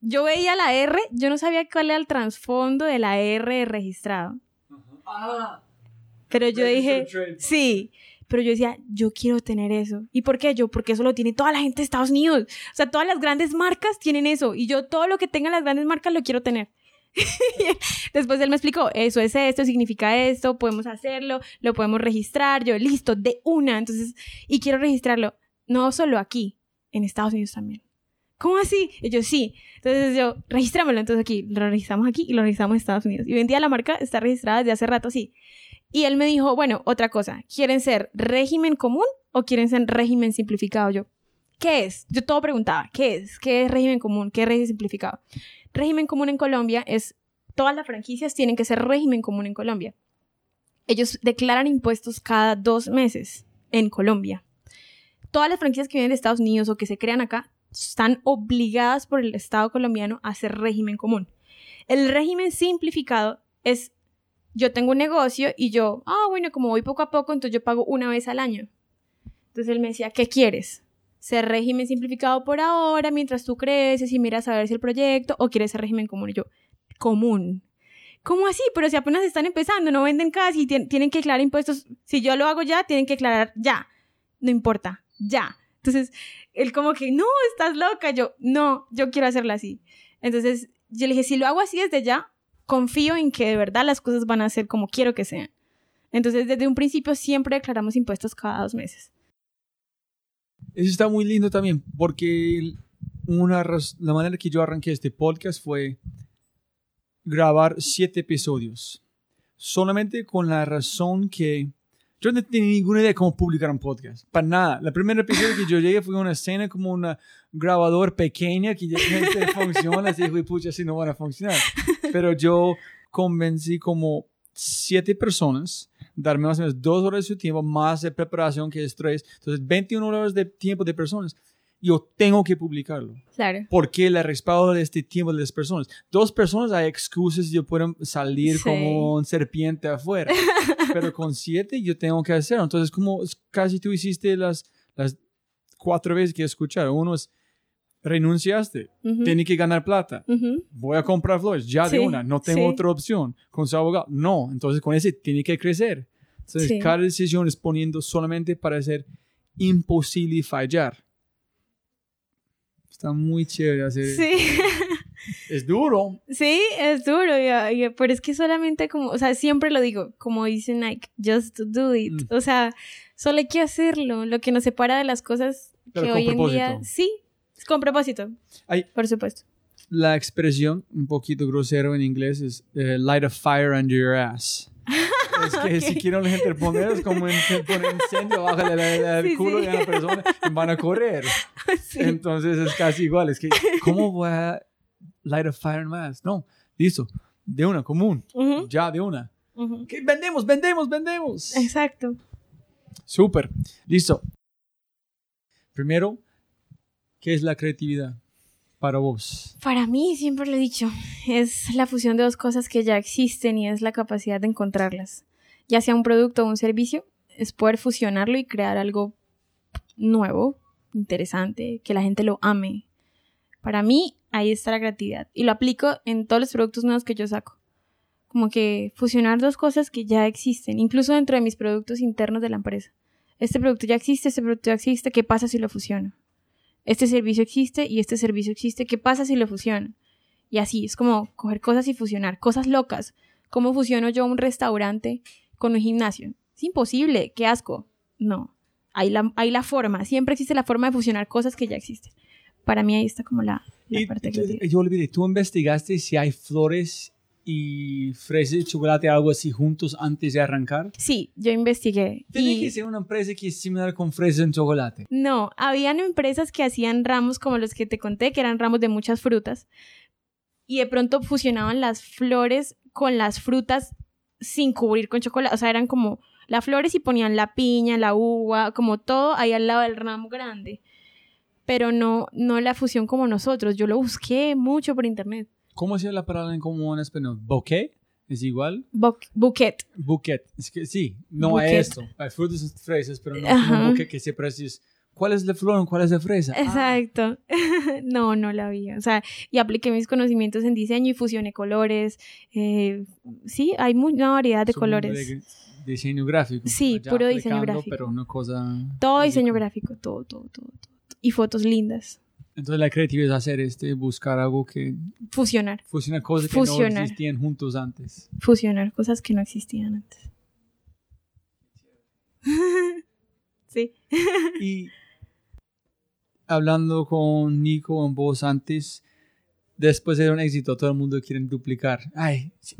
Yo veía la R, yo no sabía cuál era el trasfondo de la R registrado. Pero yo dije, sí, pero yo decía, yo quiero tener eso. ¿Y por qué yo? Porque eso lo tiene toda la gente de Estados Unidos. O sea, todas las grandes marcas tienen eso. Y yo todo lo que tengan las grandes marcas lo quiero tener. *laughs* Después él me explicó, eso es esto, significa esto, podemos hacerlo, lo podemos registrar. Yo, listo, de una. Entonces, y quiero registrarlo, no solo aquí, en Estados Unidos también. ¿Cómo así? Y yo, sí. Entonces yo, registrámoslo. Entonces aquí, lo registramos aquí y lo registramos en Estados Unidos. Y hoy en día la marca está registrada desde hace rato, sí. Y él me dijo, bueno, otra cosa, ¿quieren ser régimen común o quieren ser régimen simplificado? Yo, ¿qué es? Yo todo preguntaba, ¿qué es? ¿Qué es régimen común? ¿Qué es régimen simplificado? Régimen común en Colombia es, todas las franquicias tienen que ser régimen común en Colombia. Ellos declaran impuestos cada dos meses en Colombia. Todas las franquicias que vienen de Estados Unidos o que se crean acá están obligadas por el Estado colombiano a hacer régimen común. El régimen simplificado es yo tengo un negocio y yo, ah, bueno, como voy poco a poco, entonces yo pago una vez al año. Entonces él me decía, ¿qué quieres? ¿Ser régimen simplificado por ahora mientras tú creces y miras a ver si el proyecto o quieres ser régimen común? Y yo, común. ¿Cómo así? Pero si apenas están empezando, no venden casi, tien- tienen que declarar impuestos. Si yo lo hago ya, tienen que declarar ya. No importa, ya. Entonces, él como que, no, estás loca. Yo, no, yo quiero hacerlo así. Entonces, yo le dije, si lo hago así desde ya, confío en que de verdad las cosas van a ser como quiero que sean. Entonces, desde un principio siempre declaramos impuestos cada dos meses. Eso está muy lindo también, porque una la manera que yo arranqué este podcast fue grabar siete episodios. Solamente con la razón que yo no tenía ninguna idea de cómo publicar un podcast. Para nada. El primer episodio que yo llegué fue una escena como una grabador pequeña que ya *laughs* funciona. Así dije, pucha, así no van a funcionar. Pero yo convencí como siete personas darme más o menos dos horas de su tiempo más de preparación que estrés. Entonces, 21 horas de tiempo de personas. Yo tengo que publicarlo. Claro. Porque el respaldo de este tiempo de las personas. Dos personas hay excusas, yo puedo salir Sí. como un serpiente afuera. *laughs* Pero con siete yo tengo que hacerlo. Entonces, como casi tú hiciste las, las cuatro veces que escucharon. Uno es, renunciaste, Ujú. tienes que ganar plata. Ujú. Voy a comprar flores, ya de Sí, una, no tengo sí. otra opción. Con su abogado, no. Entonces, con ese tiene que crecer. Entonces, cada decisión es poniendo solamente para ser imposible fallar. Está muy chévere hacer. Sí. *laughs* Es duro. Sí, es duro, ya, ya, pero es que solamente como, o sea, siempre lo digo, como dice Nike, just do it. Mm. O sea, solo hay que hacerlo. Lo que nos separa de las cosas Pero que hoy en día. propósito. Sí, es con propósito. Hay- Por supuesto. La expresión, un poquito grosero en inglés, es eh, light a fire under your ass. *laughs* Es que *laughs* si quieren interponer, es como poner incendio del Sí, culo sí. de una persona y van a correr. *laughs* Sí. Entonces es casi igual. Es que, ¿cómo voy a light a fire más? No, listo. De una, común. Ya, de una. ¿Qué? Vendemos, vendemos, vendemos. Exacto. Súper. Listo. Primero, ¿qué es la creatividad para vos? Para mí, siempre lo he dicho, es la fusión de dos cosas que ya existen y es la capacidad de encontrarlas. Ya sea un producto o un servicio, es poder fusionarlo y crear algo nuevo, interesante, que la gente lo ame. Para mí, ahí está la creatividad. Y lo aplico en todos los productos nuevos que yo saco. Como que fusionar dos cosas que ya existen, incluso dentro de mis productos internos de la empresa. Este producto ya existe, este producto ya existe, ¿qué pasa si lo fusiono? Este servicio existe y este servicio existe, ¿qué pasa si lo fusiono? Y así, es como coger cosas y fusionar, cosas locas. ¿Cómo fusiono yo un restaurante con un gimnasio? Es imposible, qué asco. No, hay la, hay la forma, siempre existe la forma de fusionar cosas que ya existen. Para mí ahí está como la, la Y- parte y- creativa. yo olvidé, ¿tú investigaste si hay flores y fresas de chocolate algo así juntos antes de arrancar? Sí, yo investigué. Tiene y- que ser una empresa que es similar con fresas en chocolate. No, habían empresas que hacían ramos como los que te conté, que eran ramos de muchas frutas. Y de pronto fusionaban las flores con las frutas sin cubrir con chocolate. O sea, eran como las flores y ponían la piña, la uva, como todo ahí al lado del ramo grande. Pero no, no la fusión como nosotros. Yo lo busqué mucho por internet. ¿Cómo se la palabra en común en español? ¿Bouquet? ¿Es igual? Bo- bouquet. Bouquet. Es que sí, no hay esto. Hay frutas y fresas, pero no como bouquet que siempre es ¿cuál es la flor? ¿Cuál es la fresa? Ah, Exacto. *laughs* no, no la vi. O sea, y apliqué mis conocimientos en diseño y fusioné colores. Eh, sí, hay una variedad de mundo colores. de diseño gráfico. Sí, puro diseño gráfico. Pero una cosa... Todo diseño gráfico, todo, todo, todo, todo. Y fotos lindas. Entonces la creatividad es hacer este, buscar algo que Fusionar, fusiona cosas que no Fusionar. existían juntos antes. fusionar cosas que no existían antes. *laughs* sí. *laughs* Y hablando con Nico en voz antes, después de un éxito, todo el mundo quiere duplicar. Ay, sí,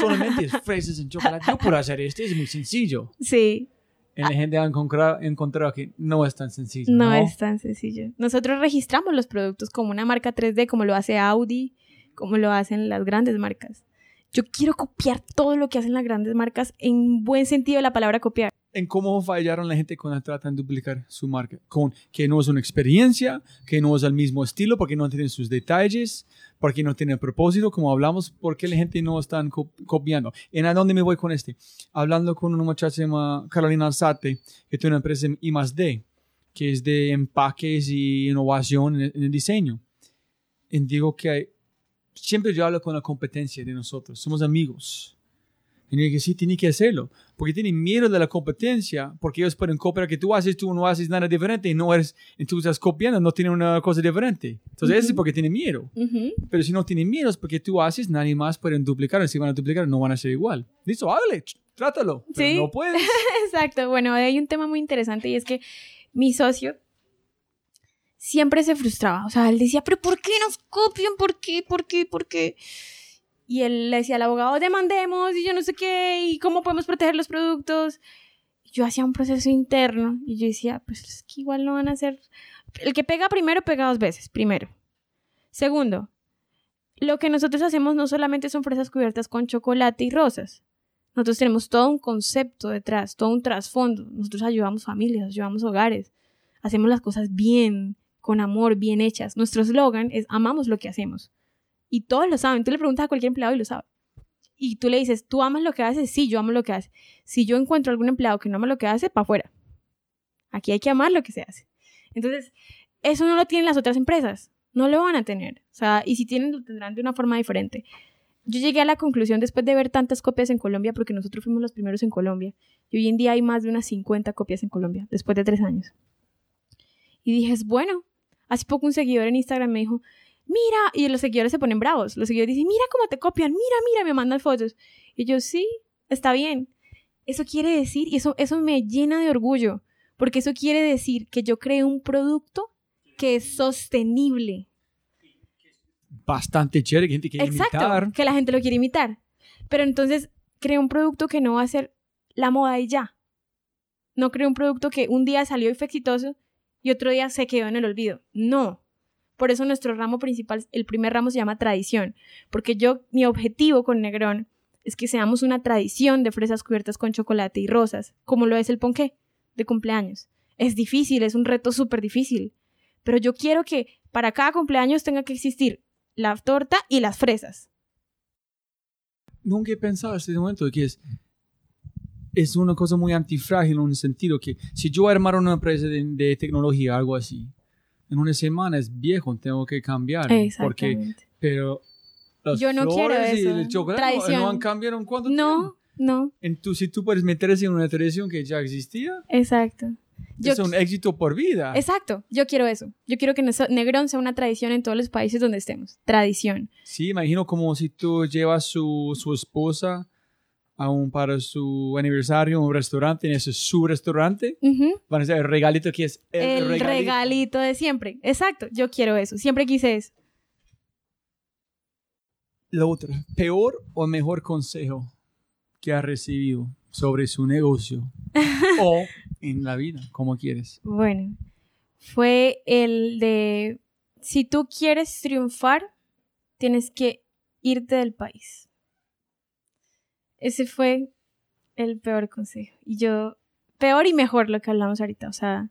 solamente es *laughs* fresas en chocolate. Yo puedo hacer esto, es muy sencillo. Sí, Y la gente ha encontrado, encontrado que no es tan sencillo. no, No, es tan sencillo. Nosotros registramos los productos como una marca 3D, como lo hace Audi, como lo hacen las grandes marcas. Yo quiero copiar todo lo que hacen las grandes marcas en buen sentido de la palabra copiar. En cómo fallaron la gente cuando tratan de duplicar su marca. Con que no es una experiencia, que no es el mismo estilo, porque no tienen sus detalles, porque no tienen propósito, como hablamos, porque la gente no están co- copiando. ¿En a dónde me voy con este? Hablando con una muchacha llamada Carolina Alzate, que tiene una empresa en I+D, que es de empaques y innovación en el, diseño. Y digo que siempre yo hablo con la competencia de nosotros, somos amigos. Y que sí, tiene que hacerlo, porque tienen miedo de la competencia, porque ellos pueden copiar que tú haces, tú no haces nada diferente y no eres, tú estás copiando, no tienen una cosa diferente. Entonces, eso es porque tienen miedo. Pero si no tienen miedo es porque tú haces, nadie más puede duplicar. Si van a duplicar, no van a ser igual. Listo, hágale, trátalo. Pero Sí. no puedes. *laughs* Exacto. Bueno, hay un tema muy interesante y es que mi socio siempre se frustraba. O sea, él decía, pero ¿por qué nos copian? ¿Por qué? ¿Por qué? ¿Por qué? Y él le decía al abogado, demandemos y yo no sé qué, y cómo podemos proteger los productos. Yo hacía un proceso interno y yo decía, pues es que igual no van a hacer... El que pega primero, pega dos veces, primero. Segundo, lo que nosotros hacemos no solamente son fresas cubiertas con chocolate y rosas. Nosotros tenemos todo un concepto detrás, todo un trasfondo. Nosotros ayudamos familias, ayudamos hogares. Hacemos las cosas bien, con amor, bien hechas. Nuestro eslogan es amamos lo que hacemos. Y todos lo saben. Tú le preguntas a cualquier empleado y lo sabe. Y tú le dices, ¿tú amas lo que haces? Sí, yo amo lo que hace. Si yo encuentro algún empleado que no ama lo que hace, para afuera. Aquí hay que amar lo que se hace. Entonces, eso no lo tienen las otras empresas. No lo van a tener. O sea, y si tienen, lo tendrán de una forma diferente yo llegué a la conclusión después de ver tantas copias en Colombia, porque nosotros fuimos los primeros en Colombia, y hoy en día hay más de unas 50 copias en Colombia, después de tres años. Y dije, bueno. Hace poco un seguidor en Instagram me dijo, mira, y los seguidores se ponen bravos. Los seguidores dicen, mira cómo te copian, mira, mira, me mandan fotos. Y yo, sí, está bien. Eso quiere decir, y eso, eso me llena de orgullo, porque eso quiere decir que yo creé un producto que es sostenible. Bastante chévere, que gente quiere Exacto, imitar. que la gente lo quiere imitar. Pero entonces creo un producto que no va a ser la moda y ya. No creo un producto que un día salió y fue exitoso y otro día se quedó en el olvido. No. Por eso nuestro ramo principal, el primer ramo se llama tradición, porque yo, mi objetivo con Negrón es que seamos una tradición de fresas cubiertas con chocolate y rosas, como lo es el ponqué de cumpleaños. Es difícil, es un reto súper difícil, pero yo quiero que para cada cumpleaños tenga que existir la torta y las fresas. Nunca he pensado en este momento que es, es una cosa muy antifrágil en un sentido que si yo armara una empresa de, de tecnología, algo así, en una semana es viejo, tengo que cambiar. Porque, pero las Yo no quiero flores y eso. el chocolate no- no han cambiado en cuánto tiempo. No, no, Entonces, si tú puedes meterse en una tradición que ya existía, exacto. Yo es un éxito por vida. Exacto, yo quiero eso. Yo quiero que Negrón sea una tradición en todos los países donde estemos. Tradición. Sí, imagino como si tú llevas su, su esposa a un, para su aniversario un restaurante, en ese es su restaurante, van a ser el regalito que es el, El, regalito. regalito de siempre. Exacto, yo quiero eso. Siempre quise eso. Lo otro, peor o mejor consejo que has recibido sobre su negocio *laughs* o en la vida, como quieres. Bueno, fue el de, si tú quieres triunfar, tienes que irte del país. Ese fue el peor consejo. Y yo, peor y mejor lo que hablamos ahorita. O sea,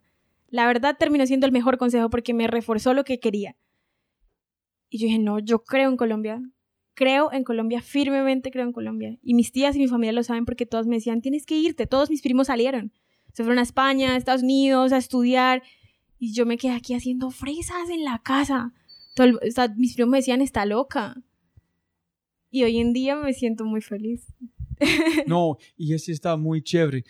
la verdad terminó siendo el mejor consejo porque me reforzó lo que quería. Y yo dije, no, yo creo en Colombia. Creo en Colombia, firmemente creo en Colombia. Y mis tías y mi familia lo saben porque todos me decían, tienes que irte. Todos mis primos salieron. Se fueron a España, a Estados Unidos, a estudiar. Y yo me quedé aquí haciendo fresas en la casa. mis primos me decían, está loca. Y hoy en día me siento muy feliz. *laughs* no, y ese está muy chévere.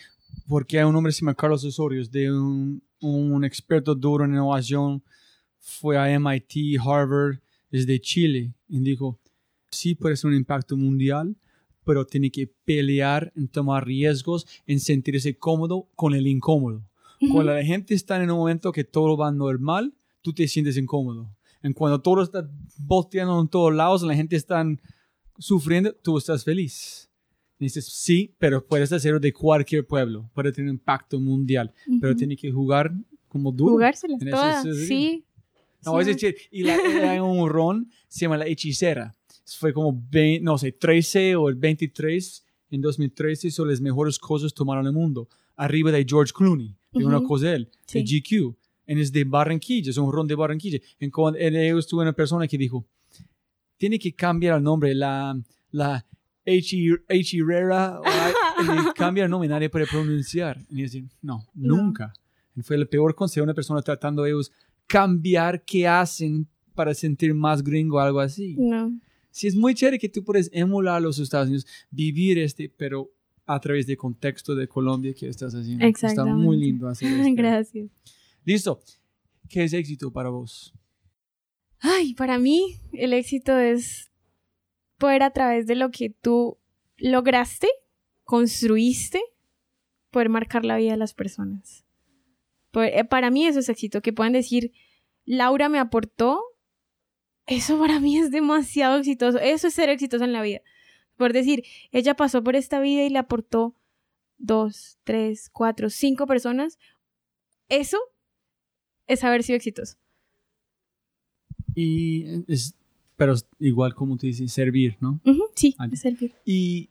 Porque hay un hombre que se llama Carlos Osorio, de un, un experto duro en innovación. Fue a MIT, Harvard, desde Chile. Y dijo, sí puede ser un impacto mundial, pero tiene que pelear en tomar riesgos, en sentirse cómodo con el incómodo. Cuando la gente está en un momento que todo va normal, tú te sientes incómodo. En cuando todo está boteando en todos lados, la gente está sufriendo, tú estás feliz. Dices, sí, pero puedes hacerlo de cualquier pueblo, puede tener un impacto mundial, pero tiene que jugar como duro. Jugárselas todas, sí. No, es decir, y la, hay *laughs* un ron, se llama La Hechicera. Fue como, no sé, 13 o el 23 en 2013 son las mejores cosas que tomaron el mundo. Arriba de George Clooney, de una cosa de él, de GQ. En es de Barranquilla, es un ron de Barranquilla. En cuando él estuvo una persona que dijo, tiene que cambiar el nombre, la, la Herrera, *laughs* cambia el nombre, nadie puede pronunciar. Y decir, no, nunca. Fue el peor consejo de una persona tratando de ellos cambiar qué hacen para sentir más gringo o algo así. No. Sí, es muy chévere que tú puedes emular los Estados Unidos, vivir este, pero a través del contexto de Colombia que estás haciendo. Está muy lindo hacer *laughs* esto. Gracias. Listo. ¿Qué es éxito para vos? Ay, para mí el éxito es poder a través de lo que tú lograste, construiste, poder marcar la vida de las personas. Eh, para mí eso es éxito, que puedan decir, Laura me aportó, eso para mí es demasiado exitoso, eso es ser exitoso en la vida. Por decir, ella pasó por esta vida y le aportó dos, tres, cuatro, cinco personas, eso es haber sido exitoso. Y es, pero igual como tú dices, servir, ¿no? sí, servir. Y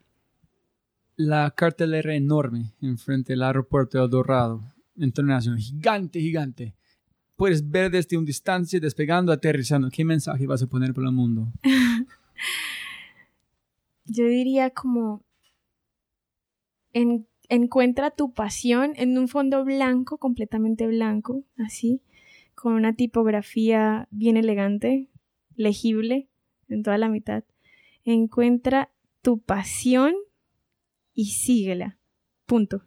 la cartelera enorme enfrente del aeropuerto de Dorado, internacional, gigante, gigante. Puedes ver desde un distancia, despegando, aterrizando. ¿Qué mensaje vas a poner para el mundo? *laughs* Yo diría como encuentra tu pasión en un fondo blanco, completamente blanco, así con una tipografía bien elegante, legible en toda la mitad. Encuentra tu pasión y síguela. Punto.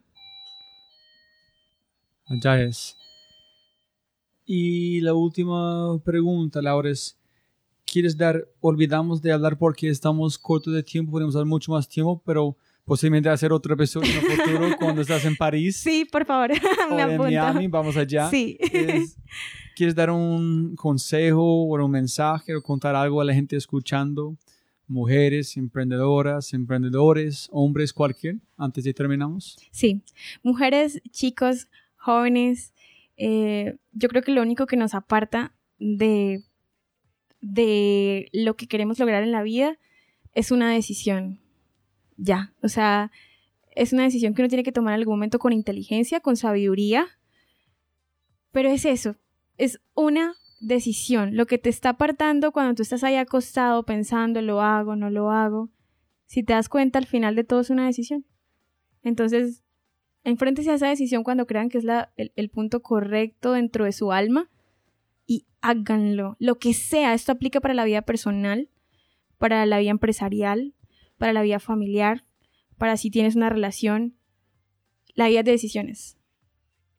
Ya es. Y la última pregunta, Laura, es, ¿quieres dar, olvidamos de hablar porque estamos cortos de tiempo, podemos dar mucho más tiempo, pero posiblemente hacer otro episodio en el futuro *laughs* cuando estás en París. Sí, por favor, *laughs* me o en Miami, vamos allá. Sí. ¿Quieres dar un consejo o un mensaje o contar algo a la gente escuchando? Mujeres, emprendedoras, emprendedores, hombres, cualquier, antes de terminamos. Sí, mujeres, chicos, jóvenes, eh, yo creo que lo único que nos aparta de, de lo que queremos lograr en la vida es una decisión. Ya, o sea, es una decisión que uno tiene que tomar en algún momento con inteligencia, con sabiduría, pero es eso, es una decisión. Lo que te está apartando cuando tú estás ahí acostado pensando, lo hago, no lo hago. Si te das cuenta, al final de todo es una decisión. Entonces, enfréntese a esa decisión cuando crean que es la, el, el punto correcto dentro de su alma y háganlo. Lo que sea, esto aplica para la vida personal, para la vida empresarial, para la vida familiar, para si tienes una relación. La vida de decisiones.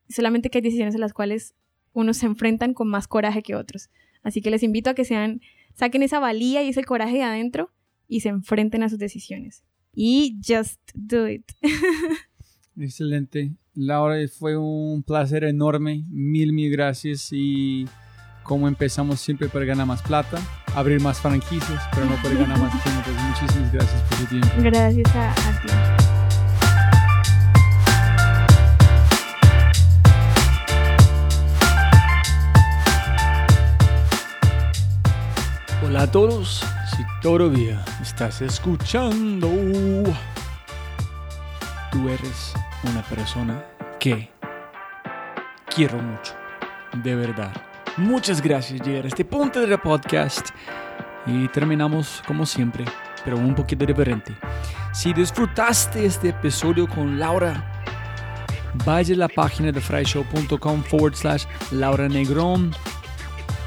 Solamente que hay decisiones en las cuales unos se enfrentan con más coraje que otros. Así que les invito a que sean, saquen esa valía y ese coraje de adentro y se enfrenten a sus decisiones. Y just do it. *laughs* Excelente. Laura, fue un placer enorme. Mil, mil gracias. Y como empezamos siempre para ganar más plata, abrir más franquicias, pero no para ganar más tiempo. *laughs* tiempo. Gracias a, a ti. Hola a todos, si todavía estás escuchando tú eres una persona que quiero mucho, de verdad. Muchas gracias por llegar a este punto del podcast y terminamos como siempre, pero un poquito diferente. Si disfrutaste este episodio con Laura, vaya a la página de fryshow.com forward slash Laura Negrón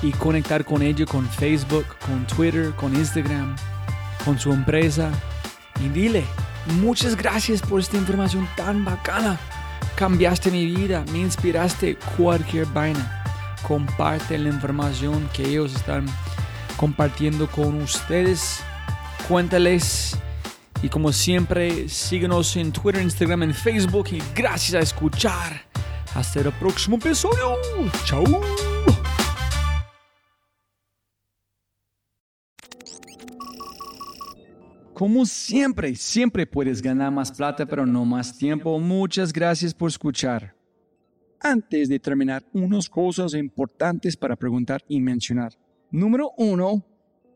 y conectar con ella con Facebook, con Twitter, con Instagram, con su empresa y dile, muchas gracias por esta información tan bacana. Cambiaste mi vida, me inspiraste cualquier vaina. Comparte la información que ellos están compartiendo con ustedes. Cuéntales. Y como siempre, síguenos en Twitter, Instagram, en Facebook. Y gracias a escuchar. Hasta el próximo episodio. Chao. Como siempre, siempre puedes ganar más plata, pero no más tiempo. Muchas gracias por escuchar. Antes de terminar, unas cosas importantes para preguntar y mencionar. Número uno,